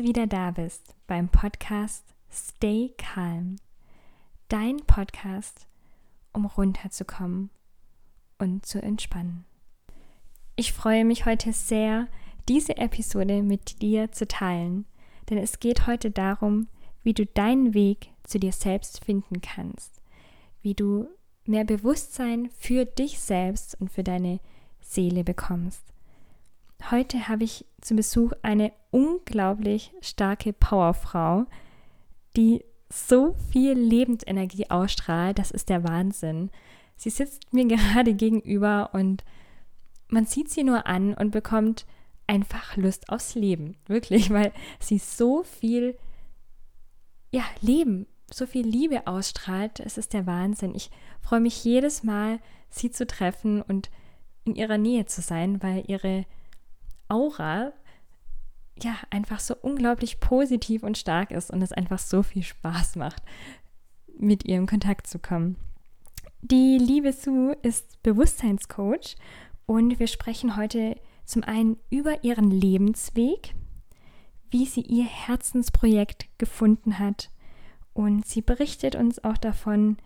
Du wieder da bist beim Podcast Stay Calm. Dein Podcast, um runterzukommen und zu entspannen. Ich freue mich heute sehr, diese Episode mit dir zu teilen, denn es geht heute darum, wie du deinen Weg zu dir selbst finden kannst, wie du mehr Bewusstsein für dich selbst und für deine Seele bekommst. Heute habe ich zu Besuch eine unglaublich starke Powerfrau, die so viel Lebensenergie ausstrahlt, das ist der Wahnsinn. Sie sitzt mir gerade gegenüber und man sieht sie nur an und bekommt einfach Lust aufs Leben. Wirklich, weil sie so viel, ja, Leben, so viel Liebe ausstrahlt. Es ist der Wahnsinn. Ich freue mich jedes Mal, sie zu treffen und in ihrer Nähe zu sein, weil ihre Aura ja einfach so unglaublich positiv und stark ist und es einfach so viel Spaß macht, mit ihr in Kontakt zu kommen. Die liebe Sue ist Bewusstseinscoach und wir sprechen heute zum einen über ihren Lebensweg, wie sie ihr Herzensprojekt gefunden hat und sie berichtet uns auch davon,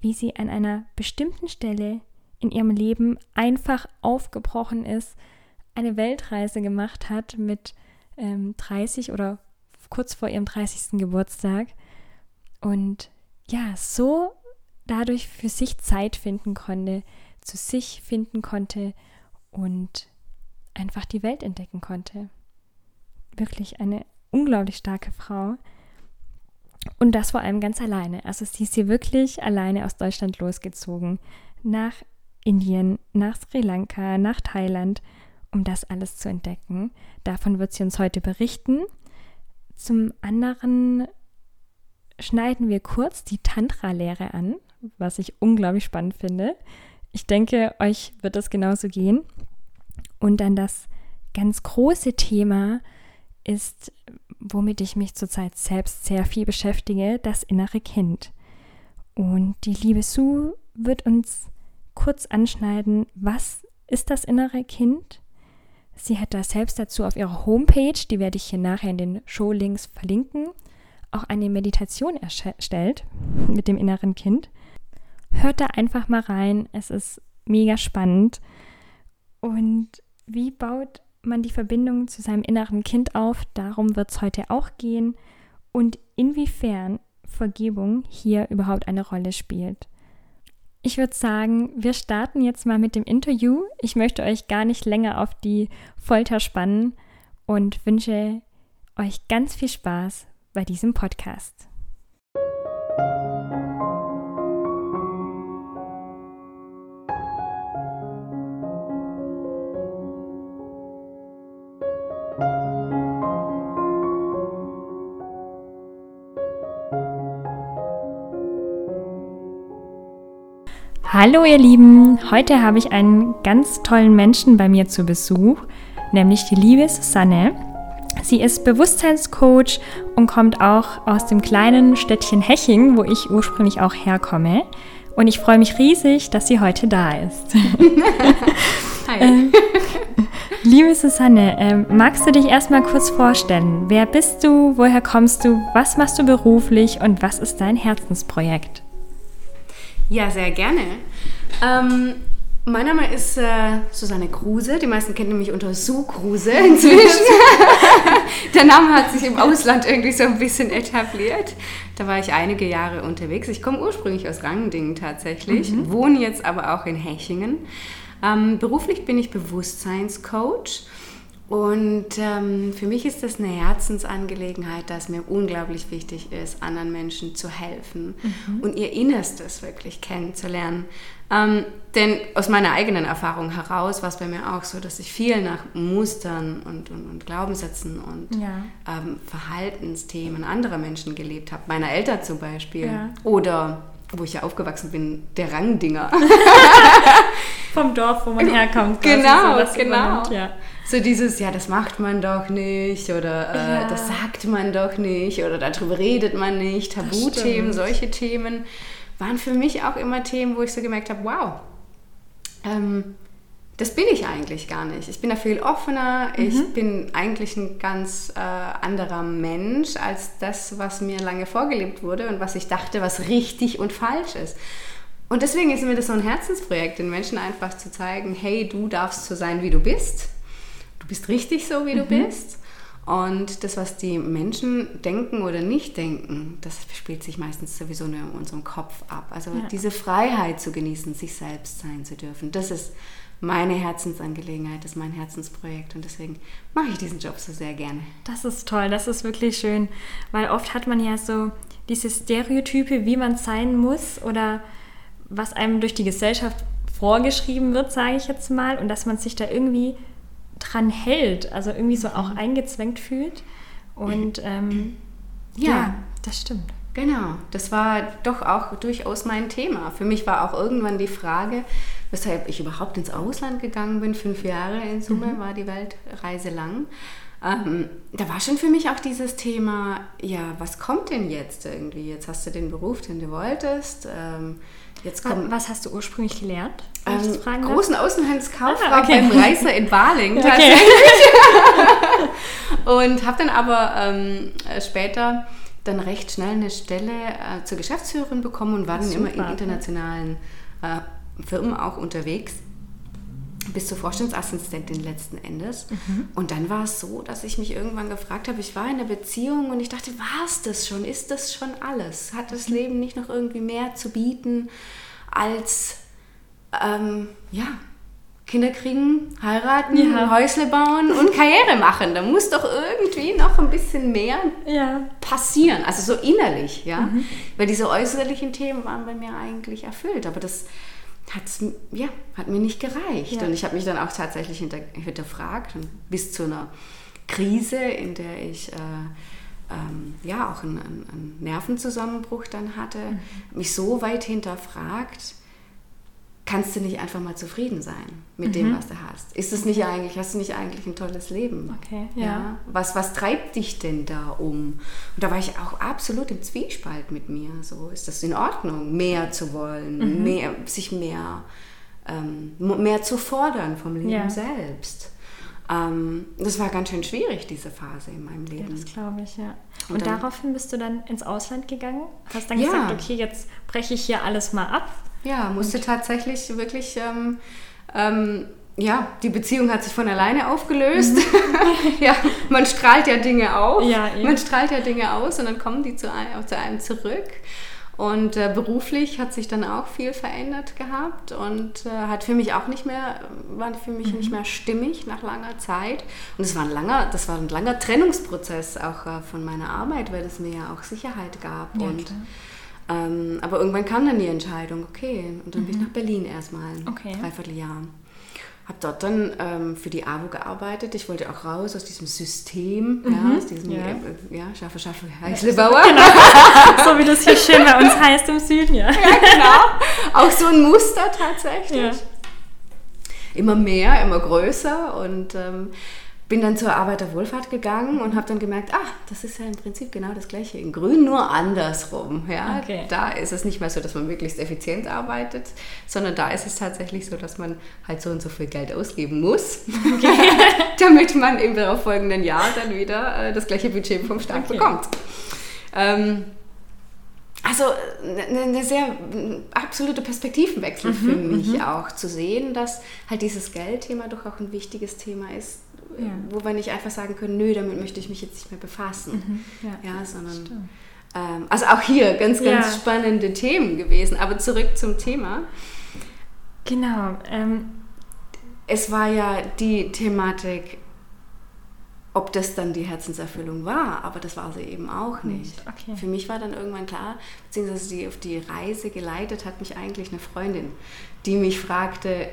wie sie an einer bestimmten Stelle in ihrem Leben einfach aufgebrochen ist, eine Weltreise gemacht hat mit ähm, 30 oder kurz vor ihrem 30. Geburtstag und ja, so dadurch für sich Zeit finden konnte, zu sich finden konnte und einfach die Welt entdecken konnte. Wirklich eine unglaublich starke Frau. Und das vor allem ganz alleine. Also sie ist hier wirklich alleine aus Deutschland losgezogen. Nach Indien, nach Sri Lanka, nach Thailand um das alles zu entdecken. Davon wird sie uns heute berichten. Zum anderen schneiden wir kurz die Tantra-Lehre an, was ich unglaublich spannend finde. Ich denke, euch wird das genauso gehen. Und dann das ganz große Thema ist, womit ich mich zurzeit selbst sehr viel beschäftige, das innere Kind. Und die liebe Sue wird uns kurz anschneiden, was ist das innere Kind? Sie hat da selbst dazu auf ihrer Homepage, die werde ich hier nachher in den Showlinks verlinken, auch eine Meditation erstellt mit dem inneren Kind. Hört da einfach mal rein, es ist mega spannend. Und wie baut man die Verbindung zu seinem inneren Kind auf? Darum wird es heute auch gehen. Und inwiefern Vergebung hier überhaupt eine Rolle spielt. Ich würde sagen, wir starten jetzt mal mit dem Interview. Ich möchte euch gar nicht länger auf die Folter spannen und wünsche euch ganz viel Spaß bei diesem Podcast. Hallo ihr Lieben, heute habe ich einen ganz tollen Menschen bei mir zu Besuch, nämlich die liebe Susanne. Sie ist Bewusstseinscoach und kommt auch aus dem kleinen Städtchen Heching, wo ich ursprünglich auch herkomme. Und ich freue mich riesig, dass sie heute da ist. Hi. ähm, liebe Susanne, ähm, magst du dich erstmal kurz vorstellen? Wer bist du? Woher kommst du? Was machst du beruflich? Und was ist dein Herzensprojekt? Ja, sehr gerne. Ähm, mein Name ist äh, Susanne Kruse. Die meisten kennen mich unter Sue Kruse inzwischen. Der Name hat sich im Ausland irgendwie so ein bisschen etabliert. Da war ich einige Jahre unterwegs. Ich komme ursprünglich aus Rangendingen tatsächlich, mhm. wohne jetzt aber auch in Hechingen. Ähm, beruflich bin ich Bewusstseinscoach und ähm, für mich ist das eine Herzensangelegenheit, dass mir unglaublich wichtig ist, anderen Menschen zu helfen mhm. und ihr Innerstes wirklich kennenzulernen. Ähm, denn aus meiner eigenen Erfahrung heraus war es bei mir auch so, dass ich viel nach Mustern und, und, und Glaubenssätzen und ja. ähm, Verhaltensthemen anderer Menschen gelebt habe. Meiner Eltern zum Beispiel. Ja. Oder wo ich ja aufgewachsen bin, der Rangdinger. Vom Dorf, wo man herkommt. Genau, so genau. Ja. So dieses, ja, das macht man doch nicht oder äh, das sagt man doch nicht oder darüber redet man nicht. Tabuthemen, solche Themen waren für mich auch immer Themen, wo ich so gemerkt habe, wow, ähm, das bin ich eigentlich gar nicht. Ich bin da viel offener. Mhm. Ich bin eigentlich ein ganz äh, anderer Mensch als das, was mir lange vorgelebt wurde und was ich dachte, was richtig und falsch ist. Und deswegen ist mir das so ein Herzensprojekt, den Menschen einfach zu zeigen, hey, du darfst so sein, wie du bist. Du bist richtig so, wie du mhm. bist. Und das, was die Menschen denken oder nicht denken, das spielt sich meistens sowieso nur in unserem Kopf ab. Also ja. diese Freiheit zu genießen, sich selbst sein zu dürfen, das ist meine Herzensangelegenheit, das ist mein Herzensprojekt und deswegen mache ich diesen Job so sehr gerne. Das ist toll, das ist wirklich schön, weil oft hat man ja so diese Stereotype, wie man sein muss oder was einem durch die Gesellschaft vorgeschrieben wird, sage ich jetzt mal, und dass man sich da irgendwie dran hält, also irgendwie so auch mhm. eingezwängt fühlt. Und ähm, ja. ja, das stimmt. Genau, das war doch auch durchaus mein Thema. Für mich war auch irgendwann die Frage, weshalb ich überhaupt ins Ausland gegangen bin. Fünf Jahre in Summe mhm. war die Weltreise lang. Ähm, da war schon für mich auch dieses Thema, ja, was kommt denn jetzt irgendwie? Jetzt hast du den Beruf, den du wolltest. Ähm, jetzt kommt, was hast du ursprünglich gelernt? Ähm, großen Außenhandelskauffrau ah, okay. beim Reißer in Baling tatsächlich. Und habe dann aber ähm, später dann recht schnell eine Stelle äh, zur Geschäftsführerin bekommen und war dann Super. immer in internationalen äh, Firmen auch unterwegs bis zur Vorstandsassistentin letzten Endes. Mhm. Und dann war es so, dass ich mich irgendwann gefragt habe, ich war in einer Beziehung und ich dachte, war es das schon? Ist das schon alles? Hat das Leben nicht noch irgendwie mehr zu bieten als, ähm, ja, Kinder kriegen, heiraten, ja. Häusle bauen und Karriere machen. Da muss doch irgendwie noch ein bisschen mehr ja. passieren. Also so innerlich, ja. Mhm. Weil diese äußerlichen Themen waren bei mir eigentlich erfüllt. Aber das hat's, ja, hat mir nicht gereicht. Ja. Und ich habe mich dann auch tatsächlich hinter, hinterfragt bis zu einer Krise, in der ich äh, ähm, ja auch einen, einen, Nervenzusammenbruch dann hatte, mhm. mich so weit hinterfragt, kannst du nicht einfach mal zufrieden sein mit mhm. dem, was du hast? Ist es nicht eigentlich, hast du nicht eigentlich ein tolles Leben? Okay, ja. ja. Was, was treibt dich denn da um? Und da war ich auch absolut im Zwiespalt mit mir. So, ist das in Ordnung, mehr zu wollen, mhm. mehr, sich mehr, ähm, mehr zu fordern vom Leben ja. selbst? Ähm, das war ganz schön schwierig, diese Phase in meinem Leben. Ja, das glaube ich, ja. Und, Und dann, daraufhin bist du dann ins Ausland gegangen? Hast dann gesagt, okay, jetzt breche ich hier alles mal ab ja, musste tatsächlich wirklich, ähm, ähm, ja, die Beziehung hat sich von alleine aufgelöst. Mhm. ja, man strahlt ja Dinge auf, ja, man strahlt ja Dinge aus und dann kommen die zu einem, zu einem zurück. Und äh, beruflich hat sich dann auch viel verändert gehabt und äh, hat für mich auch nicht mehr, war für mich mhm. nicht mehr stimmig nach langer Zeit. Und es war ein langer, das war ein langer Trennungsprozess auch äh, von meiner Arbeit, weil es mir ja auch Sicherheit gab. Ja, und klar ähm, aber irgendwann kam dann die Entscheidung, okay, und dann mhm. bin ich mhm. nach Berlin erstmal, okay. dreiviertel Jahr. Habe dort dann ähm, für die AWO gearbeitet. Ich wollte auch raus aus diesem System, mhm. ja, aus diesem ja. Äh, ja, Schaffe, Schaffe, Heißlebauer. Genau. so wie das hier schön bei uns heißt im Süden, ja. ja, genau. Auch so ein Muster tatsächlich. Ja. Immer mehr, immer größer und ähm, bin dann zur Arbeiterwohlfahrt gegangen und habe dann gemerkt, ah, das ist ja im Prinzip genau das gleiche in Grün, nur andersrum. Ja? Okay. Da ist es nicht mehr so, dass man möglichst effizient arbeitet, sondern da ist es tatsächlich so, dass man halt so und so viel Geld ausgeben muss, okay. damit man im darauffolgenden Jahr dann wieder äh, das gleiche Budget vom Staat okay. bekommt. Ähm, also eine ne sehr absolute Perspektivenwechsel mhm, für mich mhm. auch zu sehen, dass halt dieses Geldthema doch auch ein wichtiges Thema ist ja. wo wir nicht einfach sagen können, nö, damit möchte ich mich jetzt nicht mehr befassen. Mhm. Ja. ja. sondern ähm, also auch hier ganz, ganz spannende Themen gewesen. Aber zurück zum Thema. Genau. Ähm, es war ja die Thematik, ob das dann die Herzenserfüllung war, aber das war sie eben auch nicht. Okay. Für mich war dann irgendwann klar, beziehungsweise die auf die Reise geleitet hat mich eigentlich eine Freundin, die mich fragte,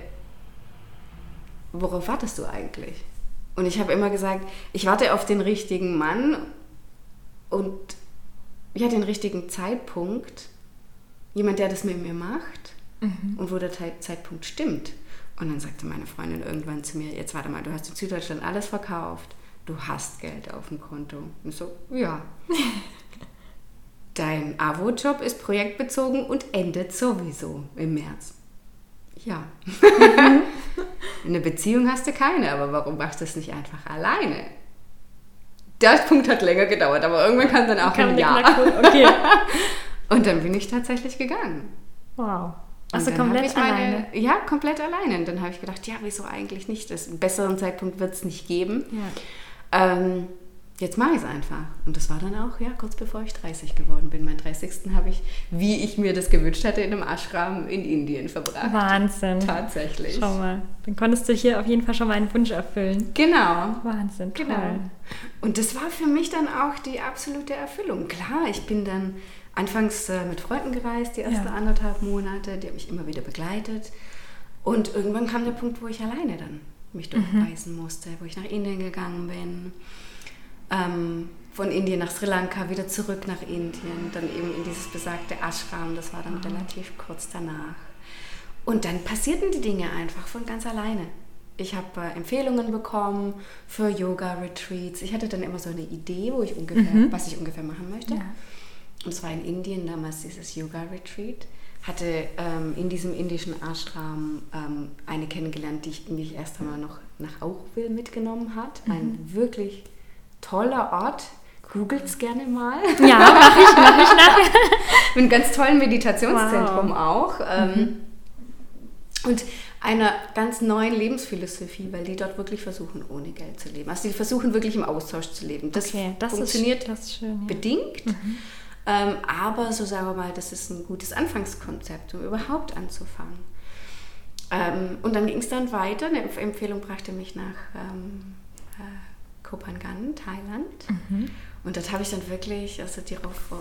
worauf wartest du eigentlich? Und ich habe immer gesagt, ich warte auf den richtigen Mann und ja, den richtigen Zeitpunkt. Jemand, der das mit mir macht mhm. und wo der Zeitpunkt stimmt. Und dann sagte meine Freundin irgendwann zu mir, jetzt warte mal, du hast in Süddeutschland alles verkauft. Du hast Geld auf dem Konto. Und so, ja. Dein AWO-Job ist projektbezogen und endet sowieso im März. Ja. Eine Beziehung hast du keine, aber warum machst du es nicht einfach alleine? Der Punkt hat länger gedauert, aber irgendwann kam dann auch Kam ein Ja. Okay. Und dann bin ich tatsächlich gegangen. Wow. Also komplett meine, alleine. Ja, komplett alleine. Und dann habe ich gedacht, ja, wieso eigentlich nicht? Das, einen besseren Zeitpunkt wird es nicht geben. Ja. Ähm, jetzt mache ich es einfach. Und das war dann auch, ja, kurz bevor ich 30 geworden bin. Mein 30. habe ich, wie ich mir das gewünscht hatte, in einem Ashram in Indien verbracht. Wahnsinn. Tatsächlich. Schau mal. Dann konntest du hier auf jeden Fall schon mal einen Wunsch erfüllen. Genau. Wahnsinn, toll. Genau. Und das war für mich dann auch die absolute Erfüllung. Klar, ich bin dann anfangs äh, mit Freunden gereist, die ersten Ja. anderthalb Monate, die haben mich immer wieder begleitet. Und irgendwann kam der Punkt, wo ich alleine dann mich durchreisen musste, wo ich nach Indien gegangen bin, ähm, von Indien nach Sri Lanka, wieder zurück nach Indien, dann eben in dieses besagte Ashram, das war dann relativ kurz danach. Und dann passierten die Dinge einfach von ganz alleine. Ich habe äh, Empfehlungen bekommen für Yoga-Retreats. Ich hatte dann immer so eine Idee, wo ich ungefähr, was ich ungefähr machen möchte. Ja. Und es war in Indien damals dieses Yoga-Retreat. Hatte ähm, in diesem indischen Ashram ähm, eine kennengelernt, die ich mich erst einmal noch nach Auchville mitgenommen hat. Ein wirklich toller Ort. Googelt's gerne mal. Ja, mache ich, mache ich nachher. Mit einem ganz tollen Meditationszentrum Wow. auch. Ähm, Und einer ganz neuen Lebensphilosophie, weil die dort wirklich versuchen, ohne Geld zu leben. Also die versuchen wirklich im Austausch zu leben. Das Okay, das funktioniert ist, das ist schön. Ja. bedingt. Ähm, aber so sagen wir mal, das ist ein gutes Anfangskonzept, um überhaupt anzufangen. Ähm, und dann ging es dann weiter. Eine Empf- Empfehlung brachte mich nach ähm, äh, Kopangan, Thailand. Mhm. Und dort habe ich dann wirklich, also die Rauf,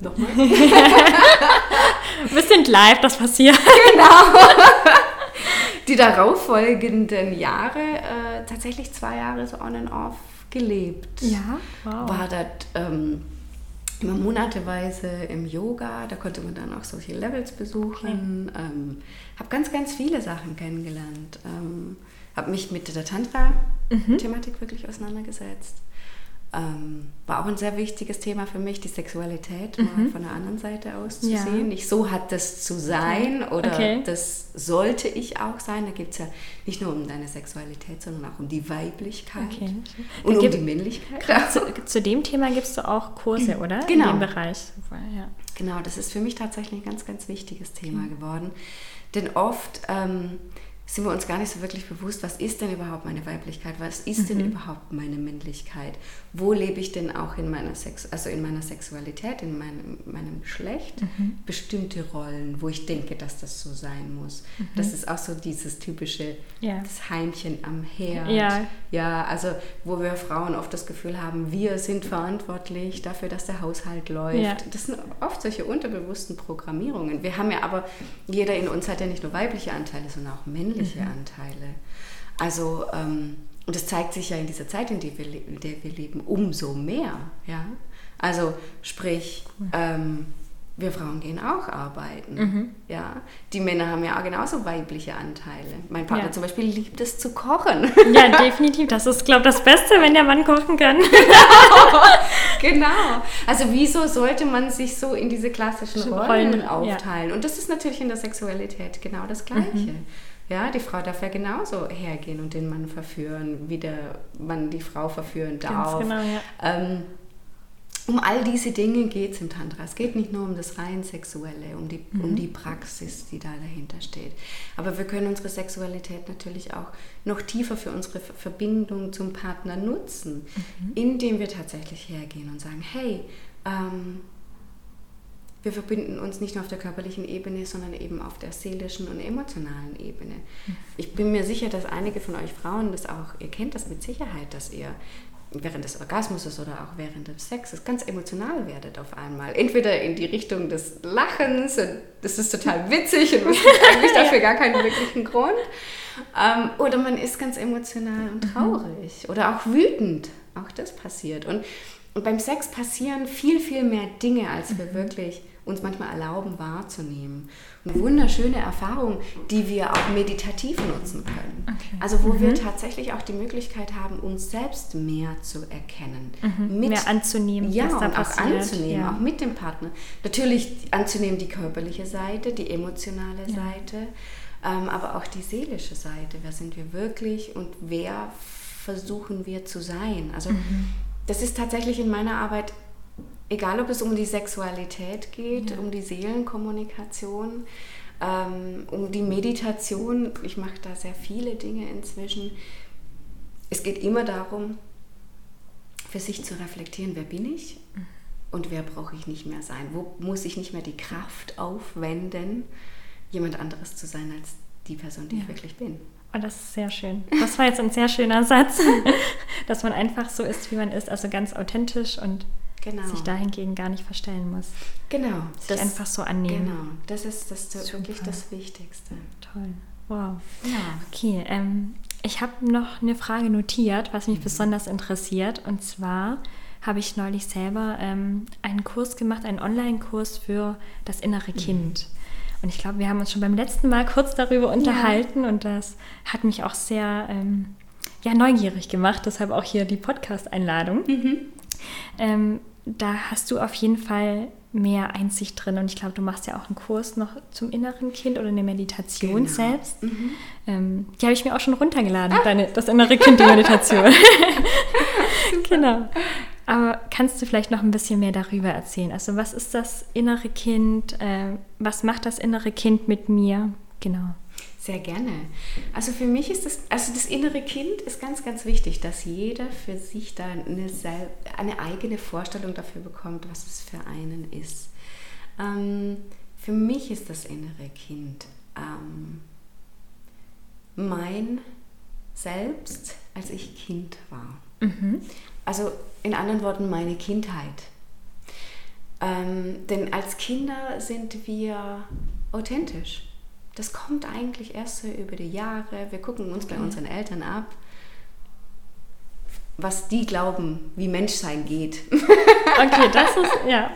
nochmal. Wir sind live, das passiert. die darauffolgenden Jahre äh, tatsächlich zwei Jahre so on and off gelebt. Ja, wow. War dort ähm, immer monateweise im Yoga, da konnte man dann auch solche Levels besuchen. Ähm, habe ganz, ganz viele Sachen kennengelernt. Ähm, habe mich mit der Tantra-Thematik wirklich auseinandergesetzt. Ähm, war auch ein sehr wichtiges Thema für mich, die Sexualität mal von der anderen Seite aus zu Ja. sehen. Nicht so hat das zu sein oder Okay. das sollte ich auch sein. Da geht es ja nicht nur um deine Sexualität, sondern auch um die Weiblichkeit Okay. und um Gibt- die Männlichkeit. Zu, zu dem Thema gibst du auch Kurse, oder? Genau. In dem Bereich. Ja. Genau, das ist für mich tatsächlich ein ganz, ganz wichtiges Thema geworden. Denn oft ähm, sind wir uns gar nicht so wirklich bewusst, was ist denn überhaupt meine Weiblichkeit, was ist denn überhaupt meine Männlichkeit, wo lebe ich denn auch in meiner Sex, also in meiner Sexualität, in meinem, meinem Geschlecht, bestimmte Rollen, wo ich denke, dass das so sein muss. Das ist auch so dieses typische Ja. das Heimchen am Herd. Ja. Ja, also wo wir Frauen oft das Gefühl haben, wir sind verantwortlich dafür, dass der Haushalt läuft. Ja. Das sind oft solche unterbewussten Programmierungen. Wir haben ja aber, jeder in uns hat ja nicht nur weibliche Anteile, sondern auch männliche Anteile. Also, ähm, und das zeigt sich ja in dieser Zeit, in der wir, in der wir leben, umso mehr. Ja? Also sprich, ähm, wir Frauen gehen auch arbeiten. Mhm. Ja? Die Männer haben ja auch genauso weibliche Anteile. Mein Partner Ja. zum Beispiel liebt es zu kochen. Ja, definitiv. Das ist, glaube ich, das Beste, wenn der Mann kochen kann. genau. Also wieso sollte man sich so in diese klassischen Rollen, Rollen ja. aufteilen? Und das ist natürlich in der Sexualität genau das Gleiche. Ja, die Frau darf ja genauso hergehen und den Mann verführen, wie der Mann die Frau verführen darf. genau, ja. Ähm, um all diese Dinge geht es im Tantra. Es geht nicht nur um das rein Sexuelle, um die, Mhm. um die Praxis, die da dahinter steht. Aber wir können unsere Sexualität natürlich auch noch tiefer für unsere Ver- Verbindung zum Partner nutzen, Mhm. indem wir tatsächlich hergehen und sagen, hey, ähm, wir verbinden uns nicht nur auf der körperlichen Ebene, sondern eben auf der seelischen und emotionalen Ebene. Ich bin mir sicher, dass einige von euch Frauen das auch, ihr kennt das mit Sicherheit, dass ihr während des Orgasmus oder auch während des Sexes ganz emotional werdet auf einmal. Entweder in die Richtung des Lachens, das ist total witzig und es gibt eigentlich dafür gar keinen wirklichen Grund. Ähm, oder man ist ganz emotional und traurig oder auch wütend. Auch das passiert. Und, und beim Sex passieren viel, viel mehr Dinge, als wir wirklich uns manchmal erlauben wahrzunehmen. Eine wunderschöne Erfahrung, die wir auch meditativ nutzen können. Okay. Also wo wir tatsächlich auch die Möglichkeit haben, uns selbst mehr zu erkennen. Mit, Mehr anzunehmen, ja, und auch anzunehmen, Ja. auch mit dem Partner. Natürlich anzunehmen die körperliche Seite, die emotionale Seite. ähm, aber auch die seelische Seite. Wer sind wir wirklich und wer versuchen wir zu sein? Also mhm. das ist tatsächlich in meiner Arbeit, egal ob es um die Sexualität geht, ja. um die Seelenkommunikation, ähm, um die Meditation. Ich mache da sehr viele Dinge inzwischen. Es geht immer darum, für sich zu reflektieren, wer bin ich mhm. und wer brauche ich nicht mehr sein? Wo muss ich nicht mehr die Kraft aufwenden, jemand anderes zu sein als die Person, die ja. ich wirklich bin? Oh, das ist sehr schön. Das war jetzt ein sehr schöner Satz, dass man einfach so ist, wie man ist, also ganz authentisch und genau. sich dahingegen gar nicht verstellen muss. Genau. Sich das, einfach so annehmen. Genau, das ist, das ist wirklich das Wichtigste. Toll. Wow. Ja. Okay, ähm, ich habe noch eine Frage notiert, was mich mhm. besonders interessiert. Und zwar habe ich neulich selber ähm, einen Kurs gemacht, einen Online-Kurs für das innere mhm. Kind. Und ich glaube, wir haben uns schon beim letzten Mal kurz darüber unterhalten ja. und das hat mich auch sehr ähm, ja, neugierig gemacht. Deshalb auch hier die Podcast-Einladung. Mhm. Ähm, da hast du auf jeden Fall mehr Einsicht drin. Und ich glaube, du machst ja auch einen Kurs noch zum inneren Kind oder eine Meditation genau. selbst. Mhm. Ähm, die habe ich mir auch schon runtergeladen, ah. deine, das innere Kind, die Meditation. genau. Aber kannst du vielleicht noch ein bisschen mehr darüber erzählen? Also was ist das innere Kind? Äh, was macht das innere Kind mit mir? Genau. Sehr gerne. Also für mich ist das, also das innere Kind ist ganz, ganz wichtig, dass jeder für sich da eine, eine eigene Vorstellung dafür bekommt, was es für einen ist. Ähm, für mich ist das innere Kind ähm, mein Selbst, als ich Kind war. Mhm. Also in anderen Worten meine Kindheit. Ähm, denn als Kinder sind wir authentisch das kommt eigentlich erst so über die Jahre. Wir gucken uns okay. bei unseren Eltern ab, was die glauben, wie Menschsein geht. Okay, das ist, ja.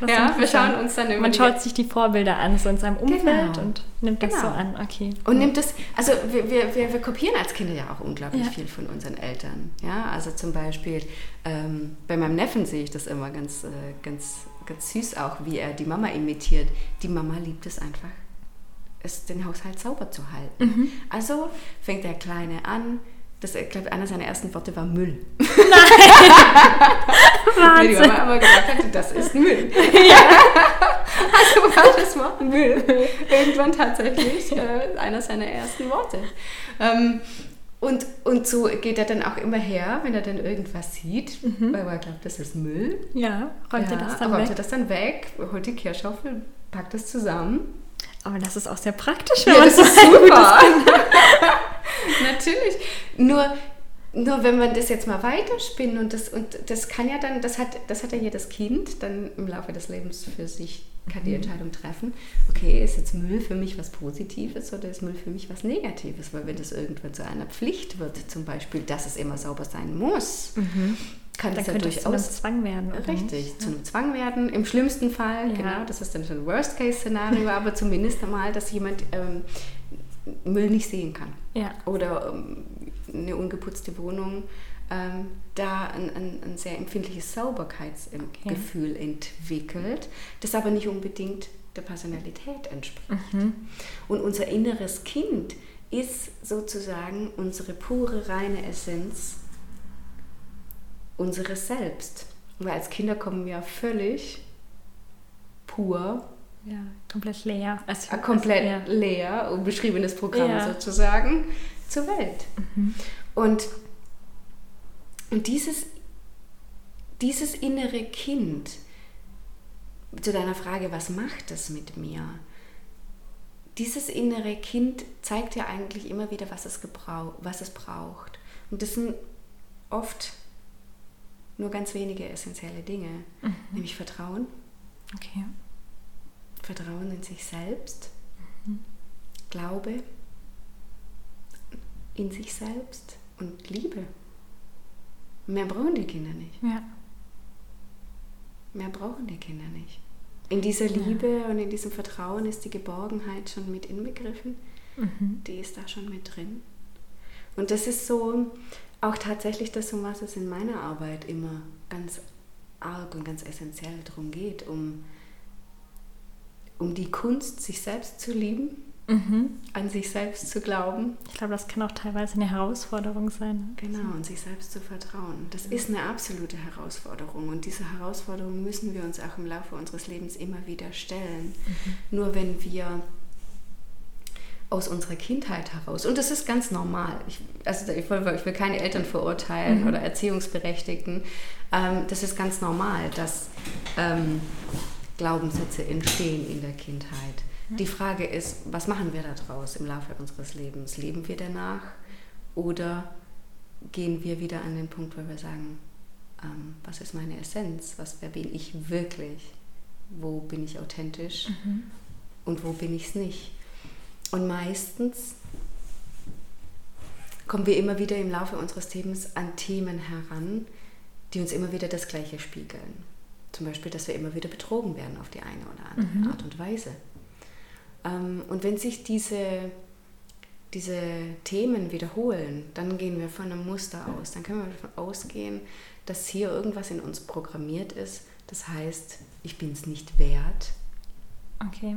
Das ja, wir schauen uns dann immer. Man schaut sich die Vorbilder an, so in seinem Umfeld genau. und nimmt das genau. so an. Okay. Und nimmt das, also wir, wir, wir, wir kopieren als Kinder ja auch unglaublich ja. viel von unseren Eltern. Ja, also zum Beispiel ähm, bei meinem Neffen sehe ich das immer ganz, äh, ganz, ganz süß auch, wie er die Mama imitiert. Die Mama liebt es einfach es, den Haushalt sauber zu halten. Mhm. Also fängt der Kleine an, das, ich glaube, einer seiner ersten Worte war Müll. Nein! Weil die Mama aber gesagt hatte, das ist Müll. Ja. also war das Wort Müll irgendwann tatsächlich äh, einer seiner ersten Worte. Ähm, und, und so geht er dann auch immer her, wenn er dann irgendwas sieht, mhm. weil er glaubt, das ist Müll. Ja, räumt ja, er das dann räumt weg? er das dann weg, holt die Kehrschaufel, packt es zusammen aber das ist auch sehr praktisch, wenn ja, man das ist super. Natürlich. Nur, nur wenn man das jetzt mal weiterspinnen und das und das kann ja dann, das hat, das hat ja jedes Kind dann im Laufe des Lebens für sich kann die mhm. Entscheidung treffen, okay, ist jetzt Müll für mich was Positives oder ist Müll für mich was Negatives? Weil wenn das irgendwann zu einer Pflicht wird, zum Beispiel, dass es immer sauber sein muss, mhm kann dann das ja durchaus zu einem Zwang werden. Richtig, nicht? zu einem Zwang werden. Im schlimmsten Fall, ja. genau, das ist dann schon ein Worst-Case-Szenario, aber zumindest einmal, dass jemand ähm, Müll nicht sehen kann. Ja. Oder ähm, eine ungeputzte Wohnung ähm, da ein, ein, ein, sehr empfindliches Sauberkeitsgefühl okay. entwickelt, das aber nicht unbedingt der Personalität entspricht. Mhm. Und unser inneres Kind ist sozusagen unsere pure, reine Essenz unseres Selbst. Weil als Kinder kommen wir völlig pur. Ja, komplett leer. Also, komplett leer. leer, beschriebenes Programm ja. sozusagen, zur Welt. Mhm. Und, und dieses, dieses innere Kind, zu deiner Frage, was macht das mit mir? Dieses innere Kind zeigt ja eigentlich immer wieder, was es, gebrauch, was es braucht. Und das sind oft nur ganz wenige essentielle Dinge, mhm. nämlich Vertrauen. Okay. Vertrauen in sich selbst, mhm. Glaube in sich selbst und Liebe. Mehr brauchen die Kinder nicht. Ja. Mehr brauchen die Kinder nicht. In dieser Liebe ja. und in diesem Vertrauen ist die Geborgenheit schon mit inbegriffen. Mhm. Die ist da schon mit drin. Und das ist so, auch tatsächlich das, um was es in meiner Arbeit immer ganz arg und ganz essentiell darum geht, um, um die Kunst, sich selbst zu lieben mhm. an sich selbst zu glauben. Ich glaube, das kann auch teilweise eine Herausforderung sein. Genau, und sich selbst zu vertrauen. Das ist eine absolute Herausforderung. Und diese Herausforderung müssen wir uns auch im Laufe unseres Lebens immer wieder stellen. Mhm. Nur wenn wir aus unserer Kindheit heraus. Und das ist ganz normal. Ich, also ich will, ich will keine Eltern verurteilen mhm. oder Erziehungsberechtigten. Ähm, das ist ganz normal, dass ähm, Glaubenssätze entstehen in der Kindheit. Die Frage ist, was machen wir daraus im Laufe unseres Lebens? Leben wir danach oder gehen wir wieder an den Punkt, wo wir sagen, ähm, was ist meine Essenz? Was, wer bin ich wirklich? Wo bin ich authentisch mhm. und wo bin ich es nicht? Und meistens kommen wir immer wieder im Laufe unseres Lebens an Themen heran, die uns immer wieder das Gleiche spiegeln. Zum Beispiel, dass wir immer wieder betrogen werden auf die eine oder andere mhm. Art und Weise. Ähm, und wenn sich diese, diese Themen wiederholen, dann gehen wir von einem Muster aus. Dann können wir davon ausgehen, dass hier irgendwas in uns programmiert ist. Das heißt, ich bin es nicht wert. Okay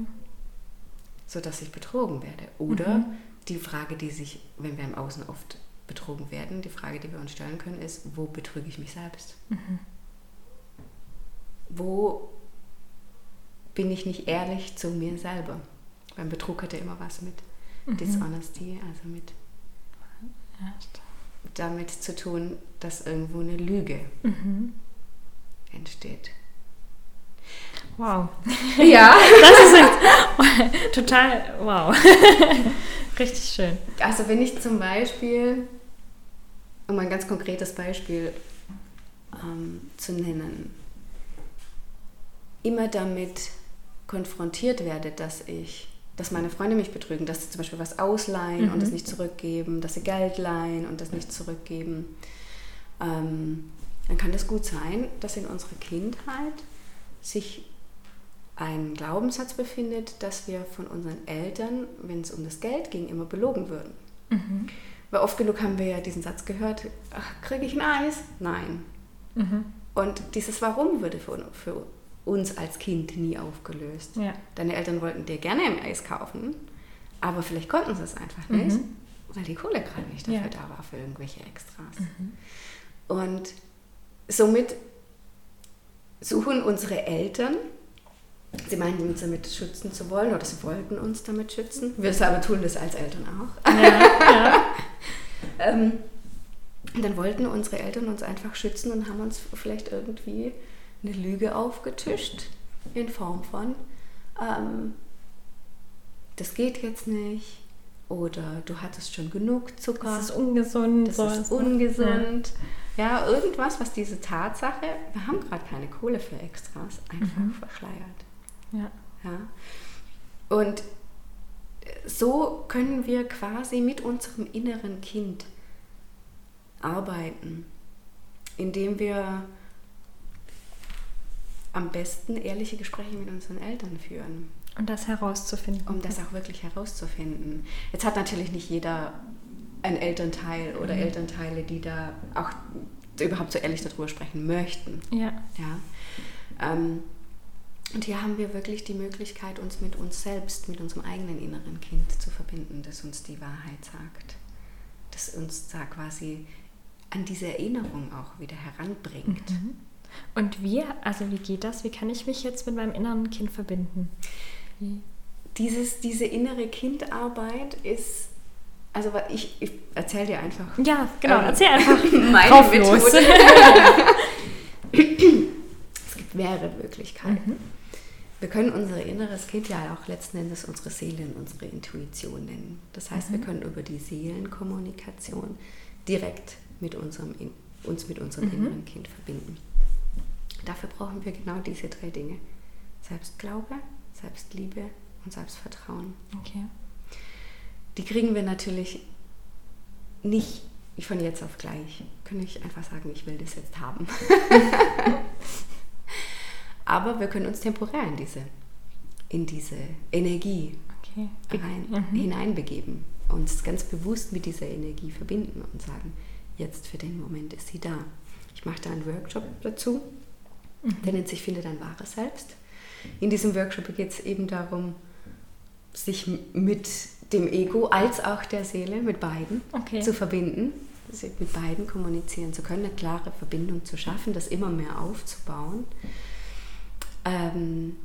sodass ich betrogen werde. Oder mhm. die Frage, die sich, wenn wir im Außen oft betrogen werden, die Frage, die wir uns stellen können, ist, wo betrüge ich mich selbst? Mhm. Wo bin ich nicht ehrlich zu mir selber? Beim Betrug hat ja immer was mit mhm. Dishonesty, also mit ja, damit zu tun, dass irgendwo eine Lüge mhm. entsteht. Wow. Ja. Das ist jetzt total wow. Richtig schön. Also wenn ich zum Beispiel, um ein ganz konkretes Beispiel ähm, zu nennen, immer damit konfrontiert werde, dass ich, dass meine Freunde mich betrügen, dass sie zum Beispiel was ausleihen mhm. und das nicht zurückgeben, dass sie Geld leihen und das nicht zurückgeben, ähm, dann kann es gut sein, dass in unserer Kindheit sich ein Glaubenssatz befindet, dass wir von unseren Eltern, wenn es um das Geld ging, immer belogen würden. Mhm. Weil oft genug haben wir ja diesen Satz gehört, kriege ich ein Eis? Nein. Mhm. Und dieses Warum würde für, für, uns als Kind nie aufgelöst. Ja. Deine Eltern wollten dir gerne ein Eis kaufen, aber vielleicht konnten sie es einfach nicht, mhm. weil die Kohle gerade nicht dafür ja. da war für irgendwelche Extras. Mhm. Und somit suchen unsere Eltern Sie meinten uns damit schützen zu wollen oder sie wollten uns damit schützen. Wir aber tun das als Eltern auch. Ja, ja. ähm, dann wollten unsere Eltern uns einfach schützen und haben uns vielleicht irgendwie eine Lüge aufgetischt in Form von, ähm, das geht jetzt nicht oder du hattest schon genug Zucker. Das ist ungesund. Das ist ungesund. Ja. ja. irgendwas, was diese Tatsache, wir haben gerade keine Kohle für Extras, einfach mhm. verschleiert. Ja. ja. Und so können wir quasi mit unserem inneren Kind arbeiten, indem wir am besten ehrliche Gespräche mit unseren Eltern führen. Und das herauszufinden. Um das auch wirklich herauszufinden. Jetzt hat natürlich nicht jeder ein Elternteil oder mhm. Elternteile, die da auch überhaupt so ehrlich darüber sprechen möchten. Ja. ja. Ähm, und hier haben wir wirklich die Möglichkeit, uns mit uns selbst, mit unserem eigenen inneren Kind zu verbinden, das uns die Wahrheit sagt, das uns da quasi an diese Erinnerung auch wieder heranbringt. Mhm. Und wie, also wie geht das? Wie kann ich mich jetzt mit meinem inneren Kind verbinden? Dieses, diese innere Kindarbeit ist, also ich, ich erzähle dir einfach. Ja, genau, ähm, erzähl einfach. Meine Methode. mehrere Möglichkeiten. Mhm. Wir können unser inneres Kind ja auch letzten Endes unsere Seele und unsere Intuition nennen. Das heißt, mhm. wir können über die Seelenkommunikation direkt mit unserem, uns mit unserem mhm. inneren Kind verbinden. Dafür brauchen wir genau diese drei Dinge. Selbstglaube, Selbstliebe und Selbstvertrauen. Okay. Die kriegen wir natürlich nicht von jetzt auf gleich. Können ich einfach sagen, ich will das jetzt haben. Aber wir können uns temporär in diese, in diese Energie okay. rein, mhm. hineinbegeben, uns ganz bewusst mit dieser Energie verbinden und sagen, jetzt für den Moment ist sie da. Ich mache da einen Workshop dazu, mhm. der nennt sich Finde dein wahres Selbst. In diesem Workshop geht es eben darum, sich mit dem Ego als auch der Seele, mit beiden Okay. zu verbinden, mit beiden kommunizieren zu können, eine klare Verbindung zu schaffen, das immer mehr aufzubauen. Ähm,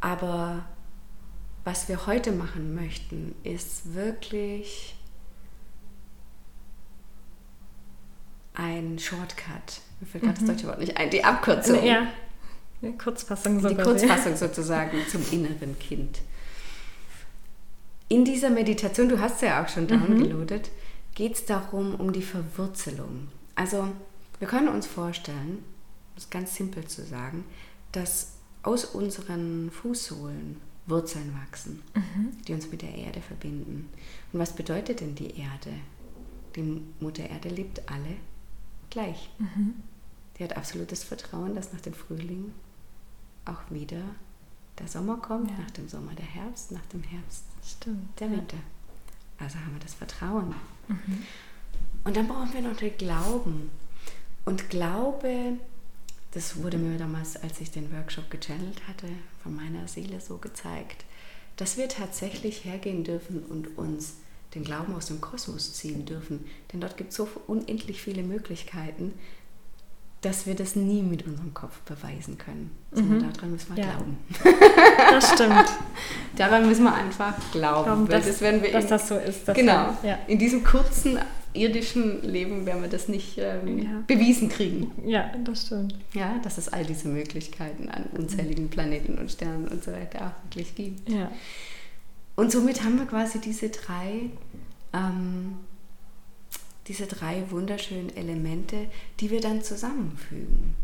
aber was wir heute machen möchten, ist wirklich ein Shortcut. Mir fällt gerade das deutsche Wort nicht ein, die Abkürzung. Ja. Eine Kurzfassung Die. Kurzfassung sozusagen zum inneren Kind. In dieser Meditation, du hast sie ja auch schon downgeloadet, geht es darum, um die Verwurzelung. Also wir können uns vorstellen, das ist ganz simpel zu sagen, dass aus unseren Fußsohlen Wurzeln wachsen, die uns mit der Erde verbinden. Und was bedeutet denn die Erde? Die Mutter Erde liebt alle gleich. Die hat absolutes Vertrauen, dass nach dem Frühling auch wieder der Sommer kommt, Ja. nach dem Sommer der Herbst, nach dem Herbst Stimmt. der ja. Winter. Also haben wir das Vertrauen. Und dann brauchen wir noch den Glauben. Und Glaube, das wurde mir damals, als ich den Workshop gechannelt hatte, von meiner Seele so gezeigt, dass wir tatsächlich hergehen dürfen und uns den Glauben aus dem Kosmos ziehen dürfen. Denn dort gibt es so unendlich viele Möglichkeiten, dass wir das nie mit unserem Kopf beweisen können. Sondern daran müssen wir Ja. glauben. Das stimmt. Daran müssen wir einfach glauben. Glauben, dass, das werden wir dass in- das so ist. Genau. Ja. In diesem kurzen irdischen Leben werden wir das nicht ähm, Ja. bewiesen kriegen. ja, das stimmt. Ja, dass es all diese Möglichkeiten an unzähligen Planeten und Sternen und so weiter auch wirklich gibt. Ja. Und somit haben wir quasi diese drei, ähm, diese drei wunderschönen Elemente, die wir dann zusammenfügen.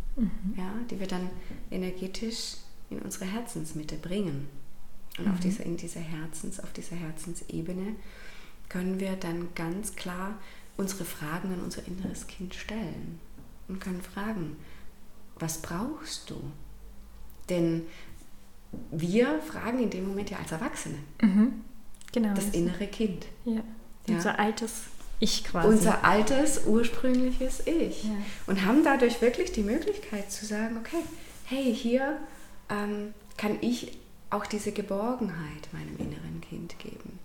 Ja, die wir dann energetisch in unsere Herzensmitte bringen. Und auf dieser, in dieser Herzens, auf dieser Herzensebene können wir dann ganz klar unsere Fragen an unser inneres Kind stellen und können fragen, was brauchst du? Denn wir fragen in dem Moment ja als Erwachsene Genau. das innere Kind. Ja. Ja. Unser altes Ich quasi. Unser altes, ursprüngliches Ich. Ja. Und haben dadurch wirklich die Möglichkeit zu sagen, okay, hey, hier ähm, kann ich auch diese Geborgenheit meinem inneren Kind geben.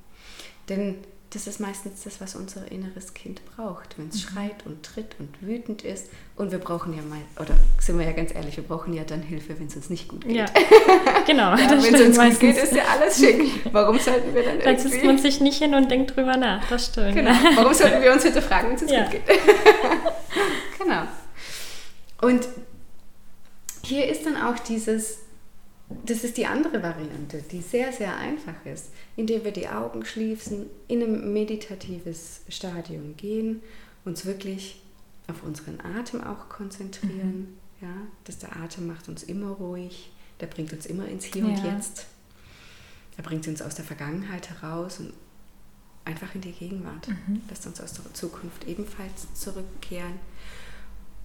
Denn das ist meistens das, was unser inneres Kind braucht, wenn Mhm. es schreit und tritt und wütend ist. Und wir brauchen ja mal, oder sind wir ja ganz ehrlich, wir brauchen ja dann Hilfe, wenn es uns nicht gut geht. ja, genau. Ja, wenn es uns gut meistens. geht, ist ja alles schick. Warum sollten wir dann Dann setzt irgendwie... man sich nicht hin und denkt drüber nach. Das stimmt. Genau. Warum sollten wir uns hinterfragen, wenn es uns Ja. gut geht? genau. Und hier ist dann auch dieses, das ist die andere Variante, die sehr, sehr einfach ist, indem wir die Augen schließen, in ein meditatives Stadium gehen, uns wirklich auf unseren Atem auch konzentrieren. Ja, dass der Atem macht uns immer ruhig, der bringt uns immer ins Hier und Ja. Jetzt. Er bringt uns aus der Vergangenheit heraus und einfach in die Gegenwart. Lässt uns aus der Zukunft ebenfalls zurückkehren.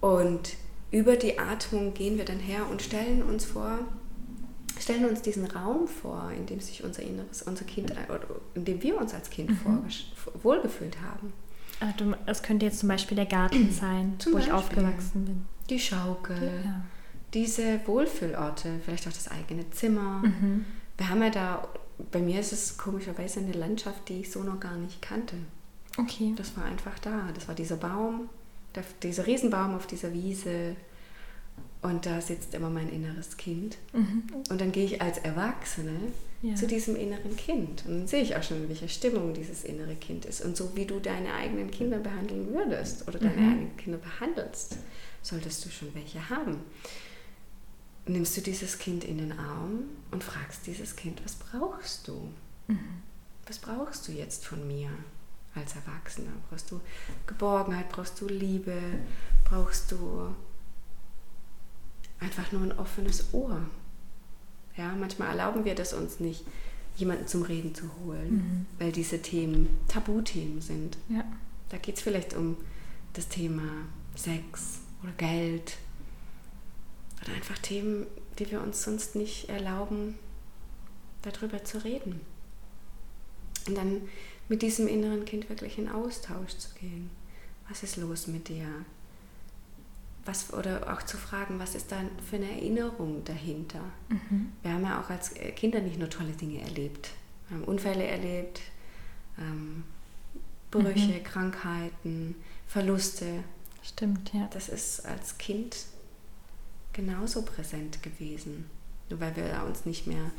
Und über die Atmung gehen wir dann her und stellen uns vor, stellen uns diesen Raum vor, in dem sich unser Inneres, unser Kind, oder in dem wir uns als Kind vorgesch- wohlgefühlt haben. Ah, Es könnte jetzt zum Beispiel der Garten sein, Zum wo ich Beispiel. aufgewachsen bin. Die Schaukel, Ja. diese Wohlfühlorte, vielleicht auch das eigene Zimmer. Wir haben ja da, bei mir ist es komischerweise eine Landschaft, die ich so noch gar nicht kannte. Okay. Das war einfach da. Das war dieser Baum, der, dieser Riesenbaum auf dieser Wiese. Und da sitzt immer mein inneres Kind. Und dann gehe ich als Erwachsene Ja. zu diesem inneren Kind. Und dann sehe ich auch schon, in welcher Stimmung dieses innere Kind ist. Und so wie du deine eigenen Kinder behandeln würdest oder deine eigenen Kinder behandelst, solltest du schon welche haben. Nimmst du dieses Kind in den Arm und fragst dieses Kind, was brauchst du? Was brauchst du jetzt von mir als Erwachsener? Brauchst du Geborgenheit? Brauchst du Liebe? Brauchst du einfach nur ein offenes Ohr? Ja, manchmal erlauben wir das uns nicht, jemanden zum Reden zu holen, weil diese Themen Tabuthemen sind. Ja. Da geht es vielleicht um das Thema Sex oder Geld oder einfach Themen, die wir uns sonst nicht erlauben, darüber zu reden. Und dann mit diesem inneren Kind wirklich in Austausch zu gehen. Was ist los mit dir? Was, oder auch zu fragen, was ist da für eine Erinnerung dahinter? Wir haben ja auch als Kinder nicht nur tolle Dinge erlebt. Wir haben Unfälle erlebt, ähm, Brüche, Mhm. Krankheiten, Verluste. Stimmt, ja. Das ist als Kind genauso präsent gewesen, nur weil wir uns nicht mehr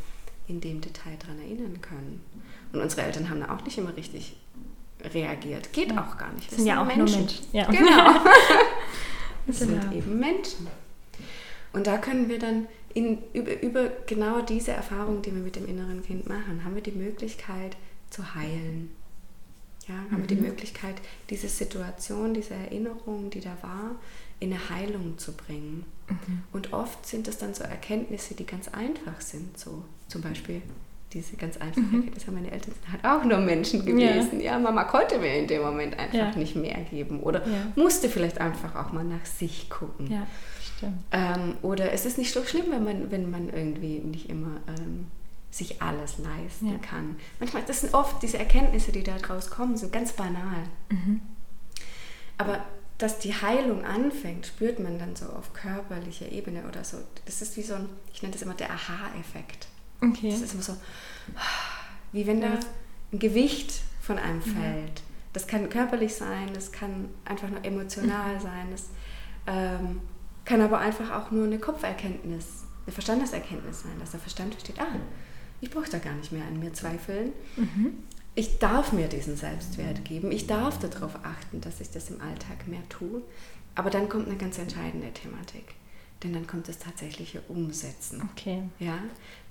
in dem Detail daran erinnern können. Und unsere Eltern haben da auch nicht immer richtig reagiert. Geht Ja. auch gar nicht. Das sind ja auch nur Menschen. Ja. Genau. Es Genau. sind eben Menschen. Und da können wir dann in, über, über genau diese Erfahrung, die wir mit dem inneren Kind machen, haben wir die Möglichkeit zu heilen. Ja, haben wir die Mhm. Möglichkeit, diese Situation, diese Erinnerung, die da war, in eine Heilung zu bringen. Mhm. Und oft sind das dann so Erkenntnisse, die ganz einfach sind. So zum Beispiel diese ganz einfache Mhm. Erkenntnisse. Meine Eltern sind halt auch nur Menschen gewesen. Ja. Mama konnte mir in dem Moment einfach Ja. nicht mehr geben oder Ja. musste vielleicht einfach auch mal nach sich gucken. Ja, stimmt. Ähm, oder es ist nicht so schlimm, wenn man, wenn man irgendwie nicht immer ähm, sich alles leisten Ja. kann. Manchmal, das sind oft diese Erkenntnisse, die da draus kommen, sind ganz banal. Mhm. Aber dass die Heilung anfängt, spürt man dann so auf körperlicher Ebene oder so. Das ist wie so ein, ich nenne das immer der Aha-Effekt. Okay. Das ist immer so, wie wenn da ein Gewicht von einem fällt. Das kann körperlich sein, das kann einfach nur emotional sein, das ähm, kann aber einfach auch nur eine Kopferkenntnis, eine Verstandeserkenntnis sein, dass der Verstand versteht, ah, ich brauche da gar nicht mehr an mir zweifeln. Mhm. Ich darf mir diesen Selbstwert geben, ich darf darauf achten, dass ich das im Alltag mehr tue. Aber dann kommt eine ganz entscheidende Thematik, denn dann kommt das tatsächliche Umsetzen. Okay. Ja,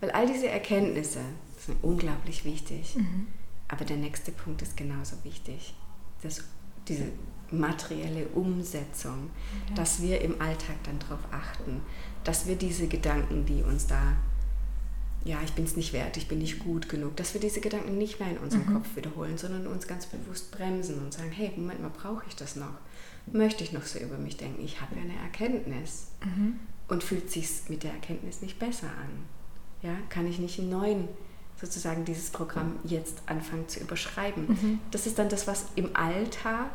weil all diese Erkenntnisse sind unglaublich wichtig. Mhm. Aber der nächste Punkt ist genauso wichtig. Das, diese materielle Umsetzung, Ja. dass wir im Alltag dann darauf achten, dass wir diese Gedanken, die uns da, ja, ich bin es nicht wert, ich bin nicht gut genug, dass wir diese Gedanken nicht mehr in unserem Mhm. Kopf wiederholen, sondern uns ganz bewusst bremsen und sagen, hey, Moment mal, brauche ich das noch? Möchte ich noch so über mich denken? Ich habe ja eine Erkenntnis Mhm. und fühlt sich mit der Erkenntnis nicht besser an? Ja, kann ich nicht einen neuen, sozusagen dieses Programm jetzt anfangen zu überschreiben? Mhm. Das ist dann das, was im Alltag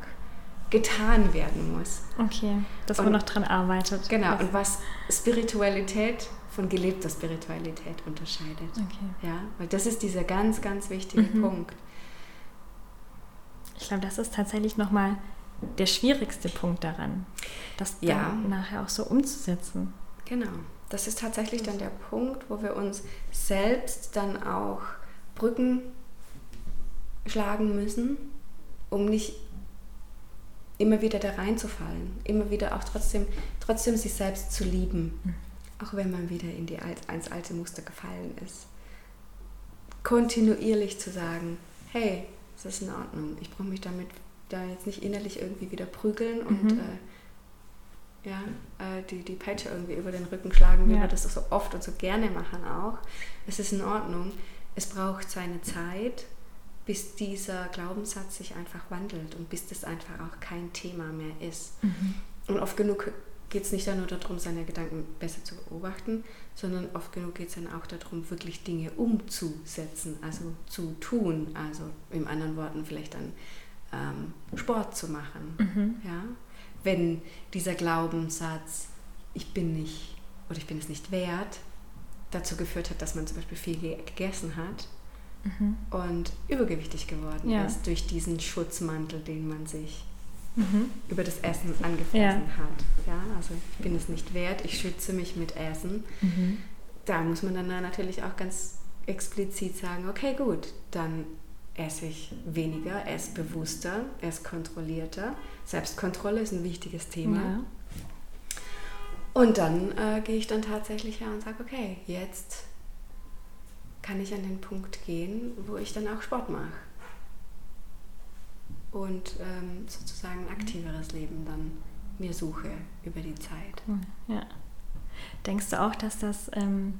getan werden muss. Okay. Dass man Und- noch dran arbeitet. Genau, Was- und was Spiritualität von gelebter Spiritualität unterscheidet. Okay. Ja, weil das ist dieser ganz, ganz wichtige Mhm. Punkt. Ich glaube, das ist tatsächlich nochmal der schwierigste Punkt daran, das dann Ja. nachher auch so umzusetzen. Genau. Das ist tatsächlich dann der Punkt, wo wir uns selbst dann auch Brücken schlagen müssen, um nicht immer wieder da reinzufallen, immer wieder auch trotzdem, trotzdem sich selbst zu lieben, auch wenn man wieder in die ins alte Muster gefallen ist. Kontinuierlich zu sagen, hey, es ist in Ordnung, ich brauche mich damit da jetzt nicht innerlich irgendwie wieder prügeln und Mhm. äh, ja, äh, die, die Peitsche irgendwie über den Rücken schlagen, wie Ja. wir das so oft und so gerne machen auch. Es ist in Ordnung. Es braucht seine Zeit, bis dieser Glaubenssatz sich einfach wandelt und bis das einfach auch kein Thema mehr ist. Und oft genug geht es nicht nur darum, seine Gedanken besser zu beobachten, sondern oft genug geht es dann auch darum, wirklich Dinge umzusetzen, also zu tun. Also in anderen Worten vielleicht dann ähm, Sport zu machen. Mhm. Ja? Wenn dieser Glaubenssatz, ich bin nicht oder ich bin es nicht wert, dazu geführt hat, dass man zum Beispiel viel ge- gegessen hat Mhm. und übergewichtig geworden Ja. ist durch diesen Schutzmantel, den man sich Mhm. über das Essen angefressen Ja. hat. Ja, also ich bin es nicht wert, ich schütze mich mit Essen. Mhm. Da muss man dann natürlich auch ganz explizit sagen, okay, gut, dann esse ich weniger, esse bewusster, esse kontrollierter. Selbstkontrolle ist ein wichtiges Thema. Ja. Und dann äh, gehe ich dann tatsächlich her und sage, okay, jetzt kann ich an den Punkt gehen, wo ich dann auch Sport mache. Und ähm, sozusagen ein aktiveres Leben dann mir suche über die Zeit. Ja. Denkst du auch, dass das ähm,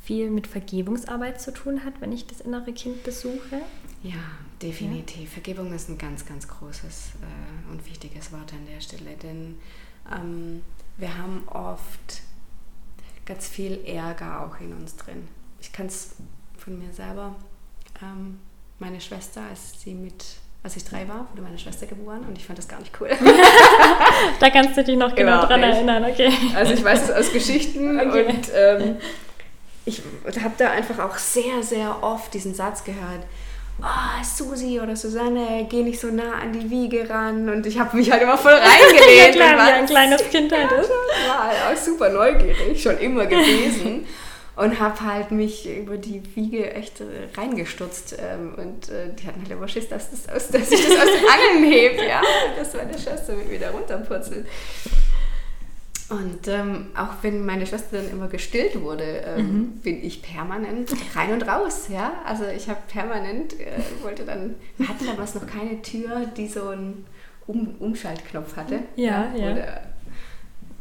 viel mit Vergebungsarbeit zu tun hat, wenn ich das innere Kind besuche? Ja, definitiv. Vergebung ist ein ganz, ganz großes äh, und wichtiges Wort an der Stelle, denn ähm, wir haben oft ganz viel Ärger auch in uns drin. Ich kann es von mir selber. Ähm, meine Schwester, als sie mit, als ich drei war, wurde meine Schwester geboren und ich fand das gar nicht cool. Da kannst du dich noch genau Überhaupt dran nicht. erinnern, okay. Also ich weiß es aus Geschichten Okay. und ähm, ich habe da einfach auch sehr, sehr oft diesen Satz gehört, oh, Susi oder Susanne, geh nicht so nah an die Wiege ran. Und ich habe mich halt immer voll reingelehnt. ja, klar, wie ein kleines Kind halt ist. war auch super neugierig, schon immer gewesen. und habe halt mich über die Wiege echt äh, reingestutzt. Ähm, und äh, die hatten halt immer Schiss, dass, das aus, dass ich das aus den Angeln hebe, ja. Dass meine Schwester mich wieder runterpurzelt. Und ähm, auch wenn meine Schwester dann immer gestillt wurde, ähm, mhm. bin ich permanent rein und raus. Ja? Also ich habe permanent, äh, wollte dann, wir hatten damals noch keine Tür, die so einen um Umschaltknopf hatte. Ja, ja. ja. Der,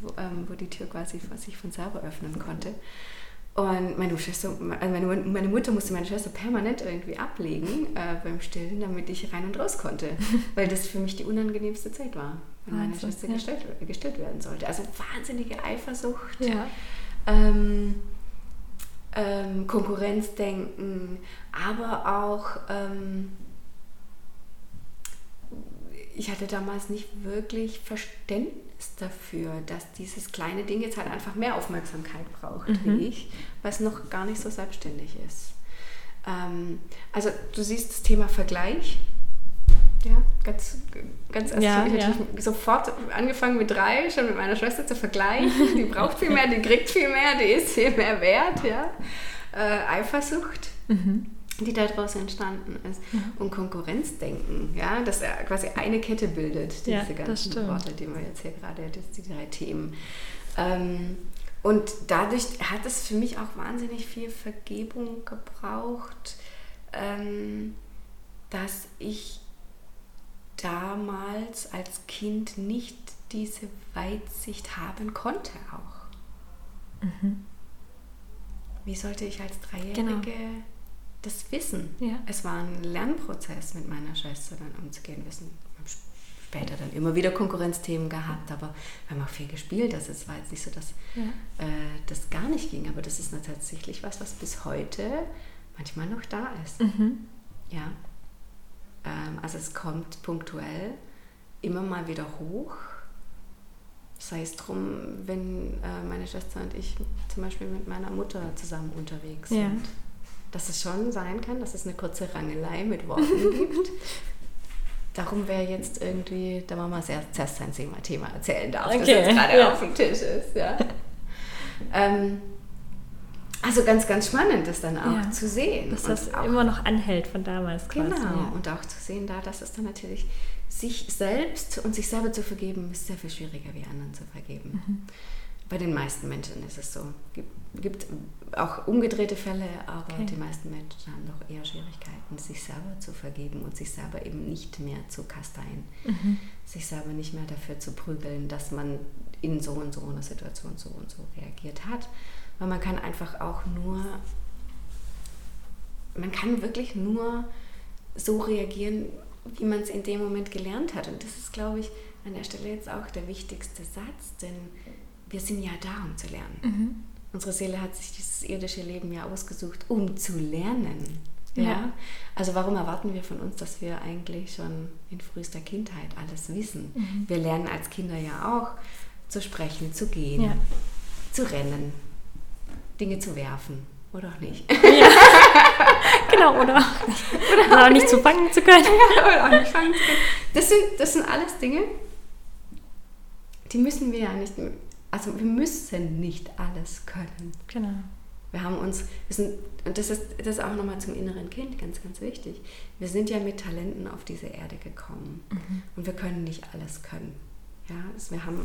wo, ähm, wo, die Tür quasi sich von selber öffnen konnte. Und meine, Schwester, also meine, meine, Mutter musste meine Schwester permanent irgendwie ablegen äh, beim Stillen, damit ich rein und raus konnte. weil das für mich die unangenehmste Zeit war wenn meine Schwester ja. gestellt, gestellt werden sollte. Also wahnsinnige Eifersucht, ja. ähm, ähm, Konkurrenzdenken, aber auch, ähm, ich hatte damals nicht wirklich Verständnis dafür, dass dieses kleine Ding jetzt halt einfach mehr Aufmerksamkeit braucht mhm. wie ich, weil es noch gar nicht so selbstständig ist. Ähm, also du siehst das Thema Vergleich ja, ganz, ganz ja, ich ja. sofort angefangen mit drei, schon mit meiner Schwester zu vergleichen. Die braucht viel mehr, die kriegt viel mehr, die ist viel mehr wert, ja. Äh, Eifersucht, mhm. Die daraus entstanden ist. Mhm. Und Konkurrenzdenken, ja, das quasi eine Kette bildet, diese ja, ganzen Worte, die wir jetzt hier gerade, die drei Themen. Ähm, und dadurch hat es für mich auch wahnsinnig viel Vergebung gebraucht, ähm, dass ich damals als Kind nicht diese Weitsicht haben konnte auch. Mhm. Wie sollte ich als Dreijährige genau. Das wissen? Ja. Es war ein Lernprozess mit meiner Schwester dann umzugehen. Wir sind später dann immer wieder Konkurrenzthemen gehabt, aber wir haben auch viel gespielt. Also es war jetzt nicht so, dass ja. äh, das gar nicht ging, aber das ist tatsächlich was, was bis heute manchmal noch da ist. Mhm. Ja. Ähm, also es kommt punktuell immer mal wieder hoch. Sei es drum, wenn äh, meine Schwester und ich zum Beispiel mit meiner Mutter zusammen unterwegs sind. Dass es schon sein kann, dass es eine kurze Rangelei mit Worten gibt. Darum wäre jetzt irgendwie der Mama zuerst sein Thema erzählen darf, okay. das jetzt gerade ja. auf dem Tisch ist. Ja. ähm, also ganz, ganz spannend, das dann auch ja, zu sehen. Dass das auch, immer noch anhält von damals quasi. Genau, und auch zu sehen da, dass es dann natürlich sich selbst und sich selber zu vergeben, ist sehr viel schwieriger, wie anderen zu vergeben. Mhm. Bei den meisten Menschen ist es so. Gibt, gibt auch umgedrehte Fälle, aber okay. die meisten Menschen haben doch eher Schwierigkeiten, sich selber zu vergeben und sich selber eben nicht mehr zu kasteien. Mhm. Sich selber nicht mehr dafür zu prügeln, dass man in so und so einer Situation so und so reagiert hat, weil man kann einfach auch nur, man kann wirklich nur so reagieren, wie man es in dem Moment gelernt hat. Und das ist, glaube ich, an der Stelle jetzt auch der wichtigste Satz, denn wir sind ja da, um zu lernen. Mhm. Unsere Seele hat sich dieses irdische Leben ja ausgesucht, um zu lernen. Ja. ja. Also warum erwarten wir von uns, dass wir eigentlich schon in frühester Kindheit alles wissen? Mhm. Wir lernen als Kinder ja auch zu sprechen, zu gehen, ja. zu rennen, Dinge zu werfen. Oder auch nicht. Ja. genau, oder auch nicht. Oder, oder auch nicht zu fangen zu können. Ja, oder auch nicht fangen zu können. Das sind, das sind alles Dinge, die müssen wir ja nicht, also wir müssen nicht alles können. Genau. Wir haben uns, wir sind, und das ist, das ist auch nochmal zum inneren Kind ganz, ganz wichtig. Wir sind ja mit Talenten auf diese Erde gekommen. Mhm. Und wir können nicht alles können. Ja, also wir haben,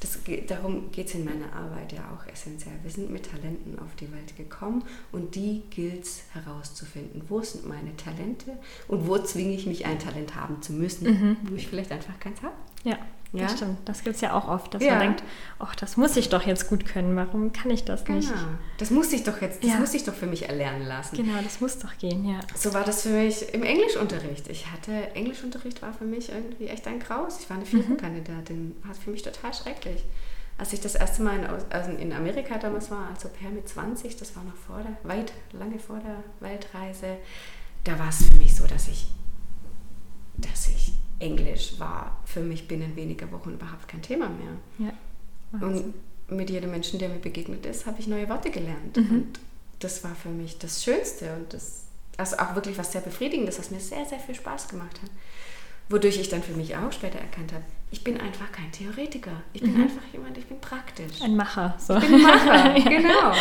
das, darum geht es in meiner Arbeit ja auch essentiell. Wir sind mit Talenten auf die Welt gekommen und die gilt es herauszufinden. Wo sind meine Talente und wo zwinge ich mich, ein Talent haben zu müssen, mhm. wo ich vielleicht einfach keins habe? Ja. Ja? Das stimmt. Das gibt es ja auch oft, dass ja. man denkt, ach, das muss ich doch jetzt gut können. Warum kann ich das genau. nicht? Das muss ich doch jetzt, das ja. muss ich doch für mich erlernen lassen. Genau, das muss doch gehen, ja. So war das für mich im Englischunterricht. Ich hatte, Englischunterricht war für mich irgendwie echt ein Graus. Ich war eine Viertenkandidatin. Mhm. War für mich total schrecklich. Als ich das erste Mal in, also in Amerika damals war, als Au pair mit 20, das war noch vor der, weit, lange vor der Weltreise, da war es für mich so, dass ich, dass ich Englisch war für mich binnen weniger Wochen überhaupt kein Thema mehr. Ja, und mit jedem Menschen, der mir begegnet ist, habe ich neue Worte gelernt. Mhm. Und das war für mich das Schönste und das, also auch wirklich was sehr Befriedigendes, was mir sehr, sehr viel Spaß gemacht hat. Wodurch ich dann für mich auch später erkannt habe, ich bin einfach kein Theoretiker. Ich bin mhm. einfach jemand, ich bin praktisch. Ein Macher. So. Ich bin ein Macher, genau.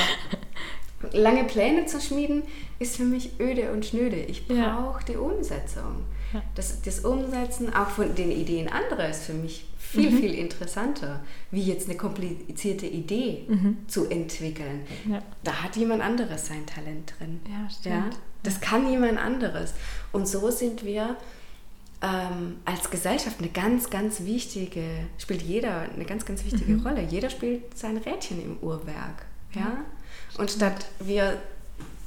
Lange Pläne zu schmieden ist für mich öde und schnöde. Ich brauche ja. die Umsetzung. Ja. Das, das Umsetzen auch von den Ideen anderer ist für mich viel, mhm. viel interessanter, wie jetzt eine komplizierte Idee mhm. zu entwickeln. Ja. Da hat jemand anderes sein Talent drin. Ja, stimmt. Ja? Das kann jemand anderes. Und so sind wir ähm, als Gesellschaft eine ganz, ganz wichtige, spielt jeder eine ganz, ganz wichtige mhm. Rolle. Jeder spielt sein Rädchen im Uhrwerk. Ja? Und statt wir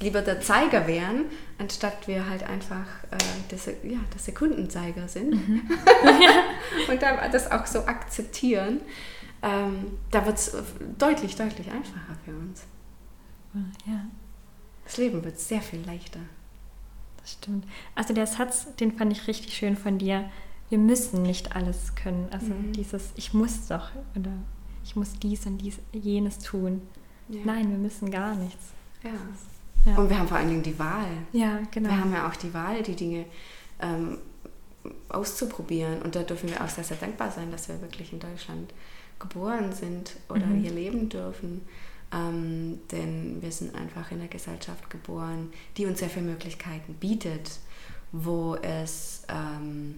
lieber der Zeiger wären, anstatt wir halt einfach äh, der, ja, der Sekundenzeiger sind mhm. und das auch so akzeptieren, ähm, da wird es deutlich, deutlich einfacher für uns. Ja. Das Leben wird sehr viel leichter. Das stimmt. Also der Satz, den fand ich richtig schön von dir. Wir müssen nicht alles können. Also mhm. dieses, ich muss doch oder ich muss dies und dies, jenes tun. Ja. Nein, wir müssen gar nichts. Ja. Ja. Und wir haben vor allen Dingen die Wahl. Ja, genau. Wir haben ja auch die Wahl, die Dinge ähm, auszuprobieren. Und da dürfen wir auch sehr, sehr dankbar sein, dass wir wirklich in Deutschland geboren sind oder mhm. hier leben dürfen. Ähm, denn wir sind einfach in einer Gesellschaft geboren, die uns sehr viele Möglichkeiten bietet, wo es ähm,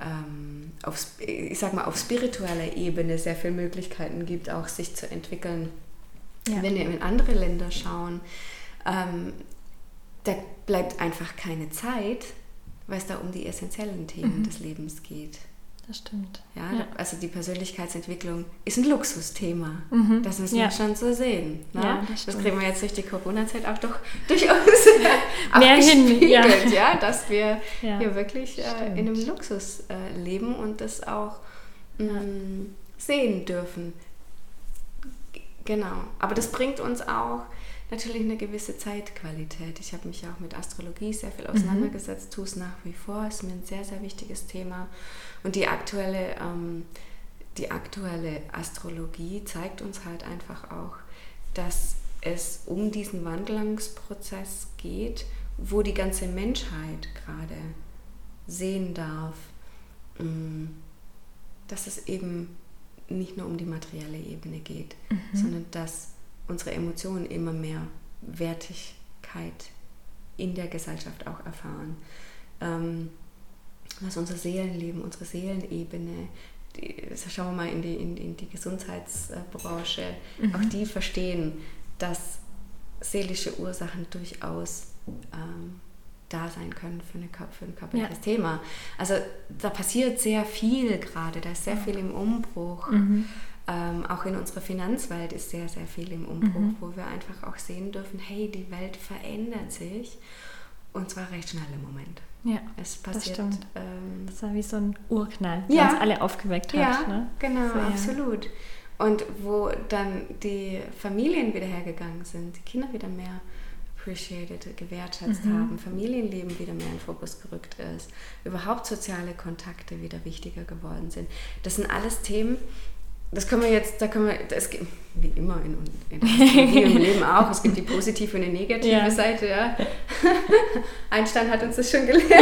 ähm, auf, ich sag mal, auf spiritueller Ebene sehr viele Möglichkeiten gibt, auch sich zu entwickeln. Ja. Wenn wir in andere Länder schauen, ähm, da bleibt einfach keine Zeit, weil es da um die essentiellen Themen mhm. des Lebens geht. Das stimmt. Ja, ja, also die Persönlichkeitsentwicklung ist ein Luxusthema. Mhm. Das müssen ja. wir schon so sehen. Ne? Ja, das, das, kriegen wir jetzt durch die Corona-Zeit auch doch durchaus mehr hin, ja. ja. dass wir hier wirklich äh, in einem Luxus äh, leben und das auch mh, mm, sehen dürfen. Genau. Aber das bringt uns auch natürlich eine gewisse Zeitqualität. Ich habe mich auch mit Astrologie sehr viel mhm. auseinandergesetzt, mhm. tue es nach wie vor, ist mir ein sehr, sehr wichtiges Thema. Und die aktuelle, ähm, die aktuelle Astrologie zeigt uns halt einfach auch, dass es um diesen Wandlungsprozess geht, wo die ganze Menschheit gerade sehen darf, mm, dass es eben nicht nur um die materielle Ebene geht, mhm. sondern dass unsere Emotionen immer mehr Wertigkeit in der Gesellschaft auch erfahren. Ähm, dass unser Seelenleben, unsere Seelenebene, die, schauen wir mal in die, in, in die Gesundheitsbranche, mhm. auch die verstehen, dass seelische Ursachen durchaus ähm, da sein können für, eine, für ein körperliches ja. Thema. Also da passiert sehr viel gerade, da ist sehr viel im Umbruch. Mhm. Ähm, auch in unserer Finanzwelt ist sehr, sehr viel im Umbruch, mhm. wo wir einfach auch sehen dürfen, hey, die Welt verändert sich und zwar recht schnell im Moment. Ja, es passiert. Das stimmt. Ähm, das war wie so ein Urknall, der ja, uns alle aufgeweckt hat. Ja, ne? genau, so, absolut. Und wo dann die Familien wieder hergegangen sind, die Kinder wieder mehr appreciated, gewertschätzt mhm. haben, Familienleben wieder mehr in den Fokus gerückt ist, überhaupt soziale Kontakte wieder wichtiger geworden sind. Das sind alles Themen, das können wir jetzt, da können wir, das gibt, wie immer in, in, in im Leben auch, es gibt die positive und die negative ja. Seite, ja. Einstein hat uns das schon gelernt.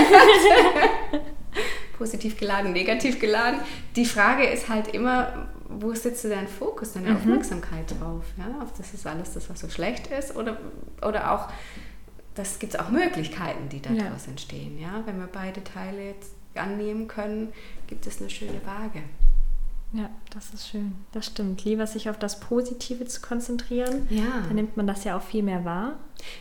Positiv geladen, negativ geladen. Die Frage ist halt immer, wo setzt du deinen Fokus, deine mhm. Aufmerksamkeit drauf? Ja? Auf das ist alles das, was so schlecht ist oder, oder auch, das gibt es auch Möglichkeiten, die daraus ja. entstehen. Ja? Wenn wir beide Teile jetzt annehmen können, gibt es eine schöne Waage. Ja, das ist schön. Das stimmt. Lieber sich auf das Positive zu konzentrieren. Ja. Dann nimmt man das ja auch viel mehr wahr.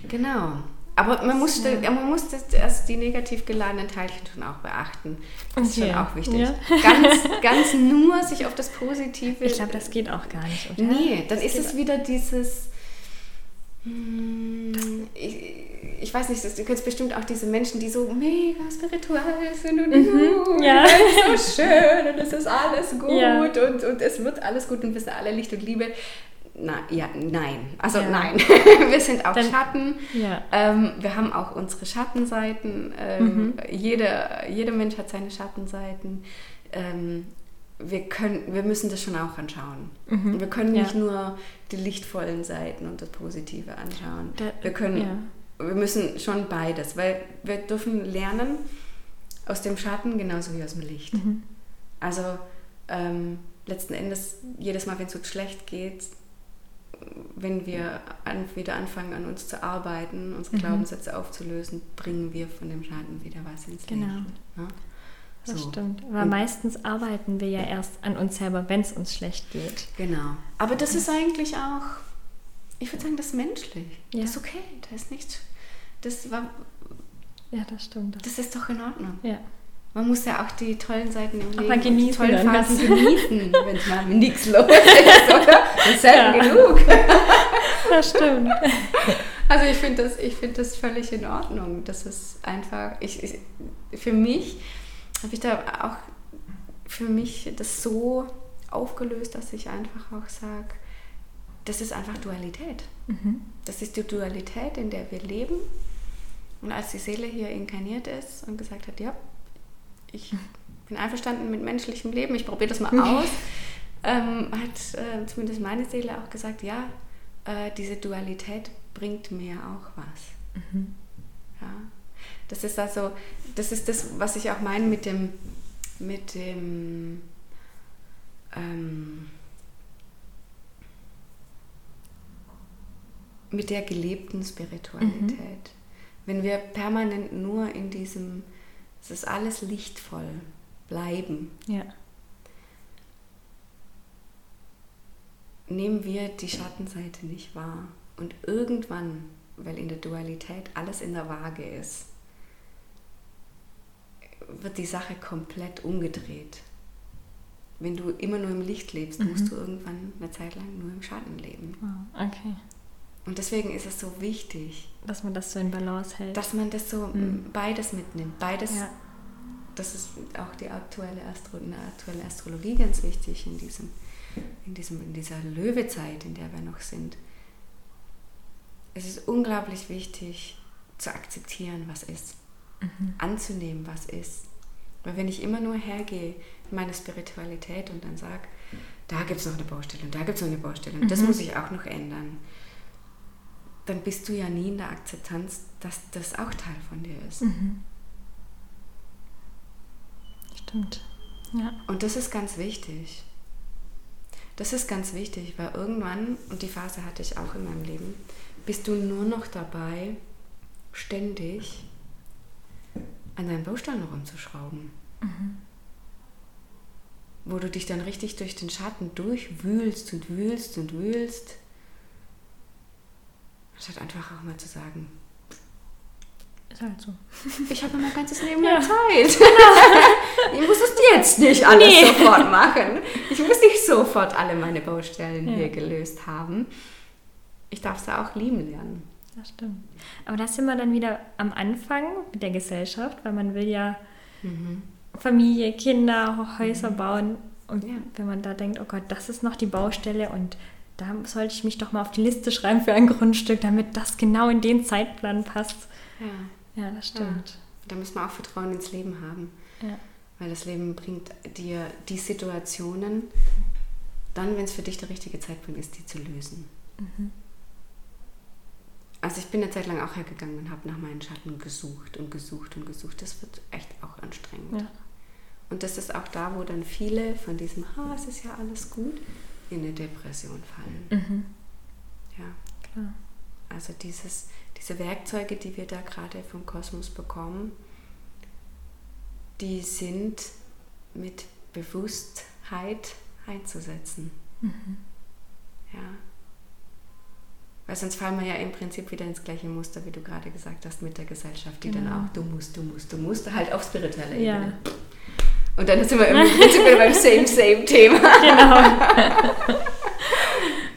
Genau. Aber man muss, ja. man muss das, erst die negativ geladenen Teilchen schon auch beachten. Das okay. ist schon auch wichtig. Ja. Ganz, ganz nur sich auf das Positive. Ich glaube, das geht auch gar nicht. Oder? Nee, dann das ist es wieder dieses hm, ich, ich, weiß nicht, du kennst bestimmt auch diese Menschen, die so mega spirituell sind und mhm, ja. so schön und es ist alles gut ja. und, und es wird alles gut und wir sind alle Licht und Liebe. Na, ja, nein. Also ja. nein. wir sind auch Dann, Schatten. Ja. Ähm, wir haben auch unsere Schattenseiten. Ähm, mhm. jeder, jeder Mensch hat seine Schattenseiten. Ähm, wir können, wir müssen das schon auch anschauen. Mhm. Wir können nicht nur die lichtvollen Seiten und das Positive anschauen. Da, wir können, wir müssen schon beides, weil wir dürfen lernen aus dem Schatten genauso wie aus dem Licht. Mhm. Also ähm, letzten Endes jedes Mal, wenn es uns schlecht geht, wenn wir an, wieder anfangen, an uns zu arbeiten, unsere mhm. Glaubenssätze aufzulösen, bringen wir von dem Schaden wieder was ins genau. Leben. Ne? Das so. stimmt. Aber Und meistens arbeiten wir ja erst an uns selber, wenn es uns schlecht geht. Genau. Aber das ist eigentlich auch, ich würde sagen, das ist menschlich. Ja. Das ist okay. Da ist nichts. Das war. Ja, das stimmt. Das ist doch in Ordnung. Ja. Man muss ja auch die tollen Seiten im Leben, genießen, die tollen Phasen genießen, wenn es mal nichts los ist, oder? Das ist selten ja. genug. Das stimmt. Also ich finde das, find das völlig in Ordnung. Das ist einfach, ich, ich für mich habe ich da auch für mich das so aufgelöst, dass ich einfach auch sage, das ist einfach Dualität. Mhm. Das ist die Dualität, in der wir leben. Und als die Seele hier inkarniert ist und gesagt hat, ja, ich bin einverstanden mit menschlichem Leben, ich probiere das mal aus, ähm, hat äh, zumindest meine Seele auch gesagt, ja, äh, diese Dualität bringt mir auch was. Mhm. Ja. Das ist also, das ist das, was ich auch meine mit dem, mit dem ähm, mit der gelebten Spiritualität. Mhm. Wenn wir permanent nur in diesem, es ist alles lichtvoll bleiben, ja. nehmen wir die Schattenseite nicht wahr. Und irgendwann, weil in der Dualität alles in der Waage ist, wird die Sache komplett umgedreht. Wenn du immer nur im Licht lebst, mhm. musst du irgendwann eine Zeit lang nur im Schatten leben. Oh, okay. Und deswegen ist es so wichtig, dass man das so in Balance hält. Dass man das so mhm. beides mitnimmt. Beides, ja. das ist auch die aktuelle, Astro, in der aktuellen Astrologie ganz wichtig in, diesem, in, diesem, in dieser Löwezeit, in der wir noch sind. Es ist unglaublich wichtig zu akzeptieren, was ist mhm. anzunehmen, was ist. Weil wenn ich immer nur hergehe in meine Spiritualität und dann sage, da gibt es noch eine Baustelle und da gibt es noch eine Baustelle und mhm. das muss ich auch noch ändern, dann bist du ja nie in der Akzeptanz, dass das auch Teil von dir ist. Mhm. Stimmt. Ja. Und das ist ganz wichtig. Das ist ganz wichtig, weil irgendwann, und die Phase hatte ich auch in meinem Leben, bist du nur noch dabei, ständig an deinen Bausteinen rumzuschrauben. Mhm. Wo du dich dann richtig durch den Schatten durchwühlst und wühlst und wühlst. Statt einfach auch mal zu sagen, ist halt so. Ich habe mein ganzes Leben ja. Zeit. Genau. ich muss es jetzt nicht alles nee. sofort machen. Ich muss nicht sofort alle meine Baustellen ja. hier gelöst haben. Ich darf sie auch lieben lernen. Das stimmt. Aber da sind wir dann wieder am Anfang mit der Gesellschaft, weil man will ja mhm. Familie, Kinder, Häuser mhm. bauen. Und wenn man da denkt, oh Gott, das ist noch die Baustelle und da sollte ich mich doch mal auf die Liste schreiben für ein Grundstück, damit das genau in den Zeitplan passt. Ja, ja das stimmt. Ja. Da müssen wir auch Vertrauen ins Leben haben. Ja. Weil das Leben bringt dir die Situationen, dann, wenn es für dich der richtige Zeitpunkt ist, die zu lösen. Mhm. Also ich bin eine Zeit lang auch hergegangen und habe nach meinen Schatten gesucht und gesucht und gesucht. Das wird echt auch anstrengend. Ja. Und das ist auch da, wo dann viele von diesem, ha, es ist ja alles gut, in eine Depression fallen. Mhm. Ja. Klar. Also dieses, diese Werkzeuge, die wir da gerade vom Kosmos bekommen, die sind mit Bewusstheit einzusetzen. Mhm. Ja. Weil sonst fallen wir ja im Prinzip wieder ins gleiche Muster, wie du gerade gesagt hast, mit der Gesellschaft, die genau. dann auch, du musst, du musst, du musst, halt auf spiritueller Ebene. Ja. Und dann sind wir im Prinzip wieder beim same, same Thema. Genau.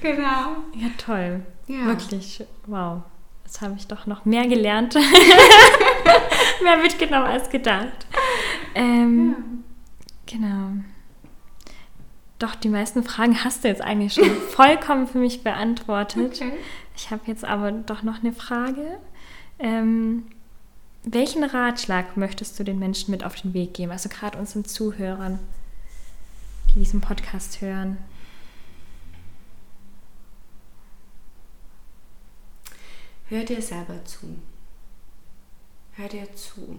genau. Ja, toll. Ja. Wirklich, wow. Jetzt habe ich doch noch mehr gelernt. mehr mitgenommen als gedacht. Ähm, ja. Genau. Doch, die meisten Fragen hast du jetzt eigentlich schon vollkommen für mich beantwortet. Okay. Ich habe jetzt aber doch noch eine Frage. Ähm, welchen Ratschlag möchtest du den Menschen mit auf den Weg geben? Also gerade unseren Zuhörern, die diesen Podcast hören? Hör dir selber zu. Hör dir zu.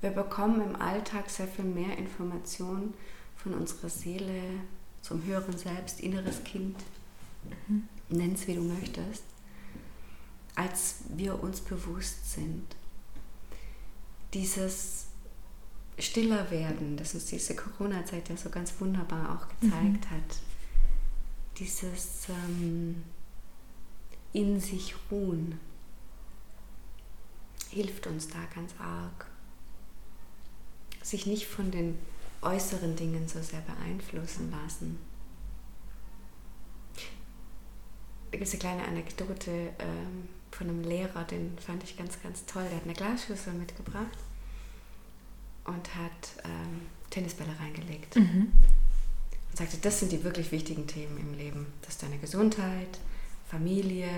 Wir bekommen im Alltag sehr viel mehr Informationen von unserer Seele, zum höheren Selbst, inneres Kind, mhm. nenn es wie du möchtest, als wir uns bewusst sind. Dieses stiller werden, das uns diese Corona-Zeit ja so ganz wunderbar auch gezeigt mhm. hat. Dieses ähm, in sich ruhen hilft uns da ganz arg. Sich nicht von den äußeren Dingen so sehr beeinflussen lassen. Da gibt es eine kleine Anekdote ähm, von einem Lehrer, den fand ich ganz, ganz toll. Der hat eine Glasschüssel mitgebracht und hat ähm, Tennisbälle reingelegt. Mhm. Und sagte, das sind die wirklich wichtigen Themen im Leben. Das ist deine Gesundheit, Familie,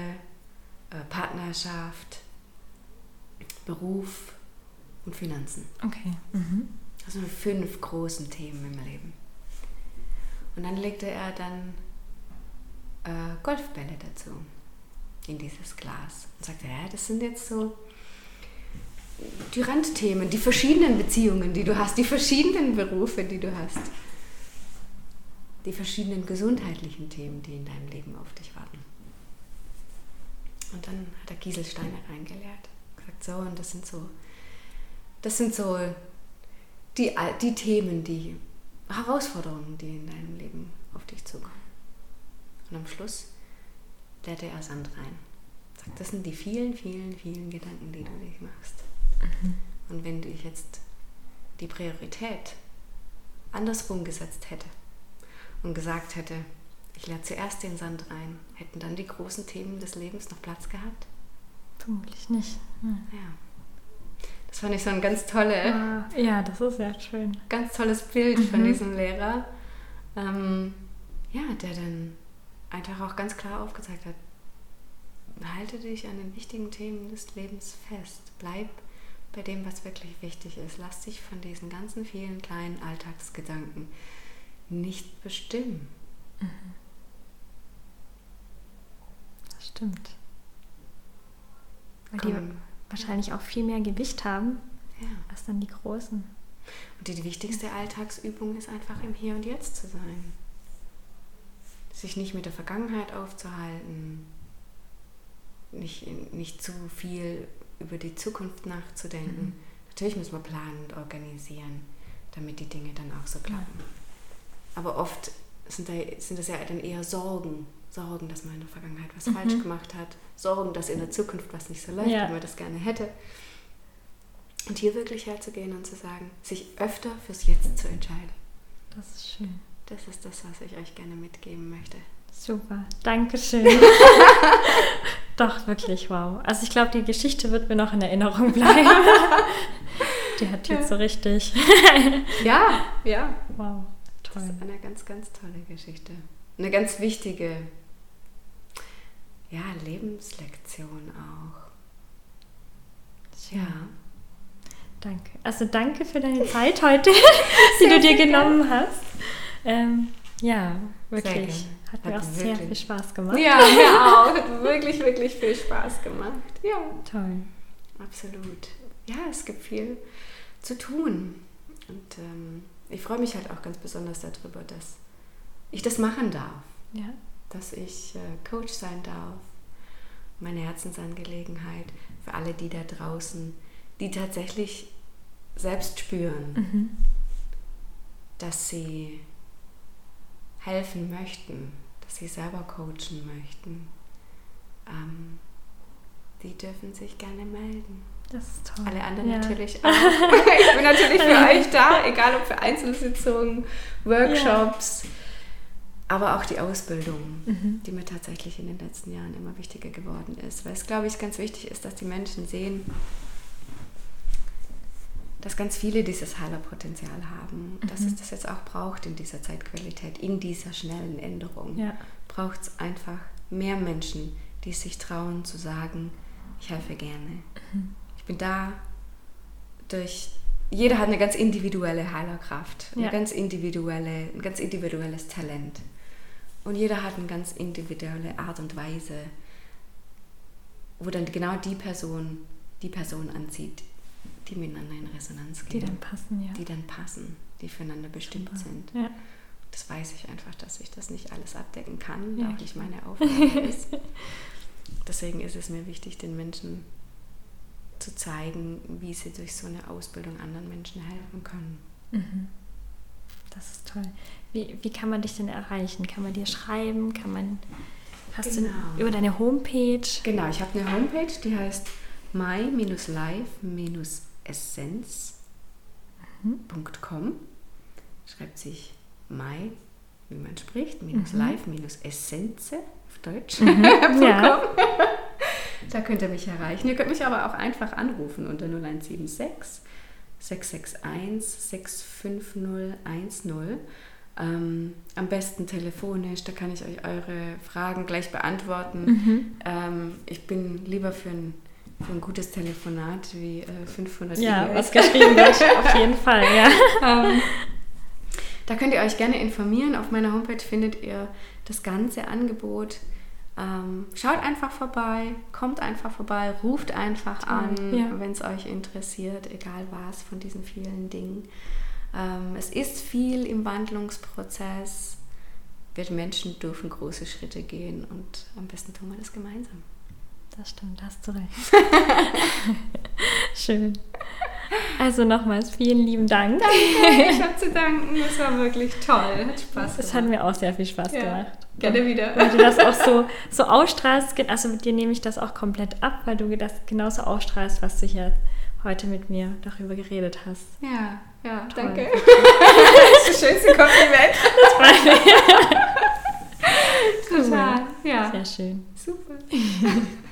äh, Partnerschaft, Beruf und Finanzen. Okay. Mhm. Also fünf großen Themen im Leben. Und dann legte er dann äh, Golfbälle dazu in dieses Glas und sagte, ja, das sind jetzt so die Randthemen, die verschiedenen Beziehungen, die du hast, die verschiedenen Berufe, die du hast, die verschiedenen gesundheitlichen Themen, die in deinem Leben auf dich warten. Und dann hat er Kieselsteine reingeleert. Gesagt, so, und das sind so, das sind so die, die Themen, die Herausforderungen, die in deinem Leben auf dich zukommen. Und am Schluss leerte er Sand rein. Sagt, das sind die vielen, vielen, vielen Gedanken, die du dich machst. Mhm. Und wenn ich jetzt die Priorität andersrum gesetzt hätte und gesagt hätte, ich leere zuerst den Sand rein, hätten dann die großen Themen des Lebens noch Platz gehabt? Vermutlich nicht. Hm. Ja. Das fand ich so ein ganz tolle. Ah, ja, das ist sehr schön. Ganz tolles Bild mhm. von diesem Lehrer. Ähm, ja, der dann einfach auch ganz klar aufgezeigt hat, halte dich an den wichtigen Themen des Lebens fest. Bleib bei dem, was wirklich wichtig ist. Lass dich von diesen ganzen vielen kleinen Alltagsgedanken nicht bestimmen. Mhm. Das stimmt. Weil Komm. die wahrscheinlich auch viel mehr Gewicht haben ja. als dann die großen. Und die, die wichtigste Alltagsübung ist einfach im Hier und Jetzt zu sein. Sich nicht mit der Vergangenheit aufzuhalten, nicht, nicht zu viel über die Zukunft nachzudenken. Mhm. Natürlich müssen wir planen und organisieren, damit die Dinge dann auch so klappen. Ja. Aber oft sind, da, sind das ja dann eher Sorgen, Sorgen, dass man in der Vergangenheit was mhm. falsch gemacht hat, Sorgen, dass in der Zukunft was nicht so läuft, ja. wie man das gerne hätte. Und hier wirklich herzugehen und zu sagen, sich öfter fürs Jetzt zu entscheiden. Das ist schön. Das ist das, was ich euch gerne mitgeben möchte. Super, Dankeschön. Doch, wirklich, wow. Also ich glaube, die Geschichte wird mir noch in Erinnerung bleiben. die hat jetzt so richtig. ja, ja. Wow, toll. Das ist eine ganz, ganz tolle Geschichte. Eine ganz wichtige ja, Lebenslektion auch. Schön. Ja. Danke. Also danke für deine Zeit heute, die du dir genommen hast. Ähm, ja, wirklich. Hat mir auch sehr viel Spaß gemacht. Ja, mir auch. Hat wirklich, wirklich viel Spaß gemacht. Ja. Toll. Absolut. Ja, es gibt viel zu tun. Und ähm, ich freue mich halt auch ganz besonders darüber, dass ich das machen darf. Ja dass ich äh, Coach sein darf. Meine Herzensangelegenheit für alle, die da draußen, die tatsächlich selbst spüren, mhm. dass sie helfen möchten, dass sie selber coachen möchten. Ähm, die dürfen sich gerne melden. Das ist toll. Alle anderen ja. natürlich auch. ich bin natürlich für euch da, egal ob für Einzelsitzungen, Workshops. Ja aber auch die Ausbildung, mhm. die mir tatsächlich in den letzten Jahren immer wichtiger geworden ist. Weil es, glaube ich, ganz wichtig ist, dass die Menschen sehen, dass ganz viele dieses Heilerpotenzial haben. Mhm. Dass es das jetzt auch braucht in dieser Zeitqualität, in dieser schnellen Änderung. Ja. Braucht es einfach mehr Menschen, die sich trauen zu sagen, ich helfe gerne. Mhm. Ich bin da durch jeder hat eine ganz individuelle Heilerkraft, eine Ja. ganz individuelle, ein ganz individuelles Talent. Und jeder hat eine ganz individuelle Art und Weise, wo dann genau die Person die Person anzieht, die miteinander in Resonanz Die gehen, dann passen, ja. die dann passen, die füreinander bestimmt sind. ja. Das weiß ich einfach, dass ich das nicht alles abdecken kann, Ja. auch nicht meine Aufgabe ist. Deswegen ist es mir wichtig, den Menschen zu zeigen, wie sie durch so eine Ausbildung anderen Menschen helfen können. Mhm. Das ist toll. Wie, wie kann man dich denn erreichen? Kann man dir schreiben? Kann man. Hast Genau. du über deine Homepage? Genau, ich habe eine Homepage, die heißt my-life-essenz.com. Schreibt sich my, wie man spricht, minus life, minus Essenze auf Deutsch. Ja. Da könnt ihr mich erreichen. Ihr könnt mich aber auch einfach anrufen unter 0176 661 65010. Ähm, am besten telefonisch, da kann ich euch eure Fragen gleich beantworten. Ähm, ich bin lieber für ein, für ein gutes Telefonat wie äh, 500 Ja, E-Mails. was geschrieben wird. Auf jeden Fall, ja. Ähm, da könnt ihr euch gerne informieren. Auf meiner Homepage findet ihr das ganze Angebot. Ähm, schaut einfach vorbei, kommt einfach vorbei, ruft einfach an, ja. wenn es euch interessiert, egal was von diesen vielen Dingen. Ähm, es ist viel im Wandlungsprozess. Wir Menschen dürfen große Schritte gehen und am besten tun wir das gemeinsam. Das stimmt, hast du recht. Schön. Also nochmals vielen lieben Dank. Ich habe zu danken, das war wirklich toll. Hat Spaß Es hat mir auch sehr viel Spaß Ja. gemacht. Gerne wieder. Weil du das auch so, so ausstrahlst, also mit dir nehme ich das auch komplett ab, weil du das genauso ausstrahlst, was du hier heute mit mir darüber geredet hast. Ja, ja, Toll. danke. das ist das schönste Kompliment. Das war Total, ja. sehr schön.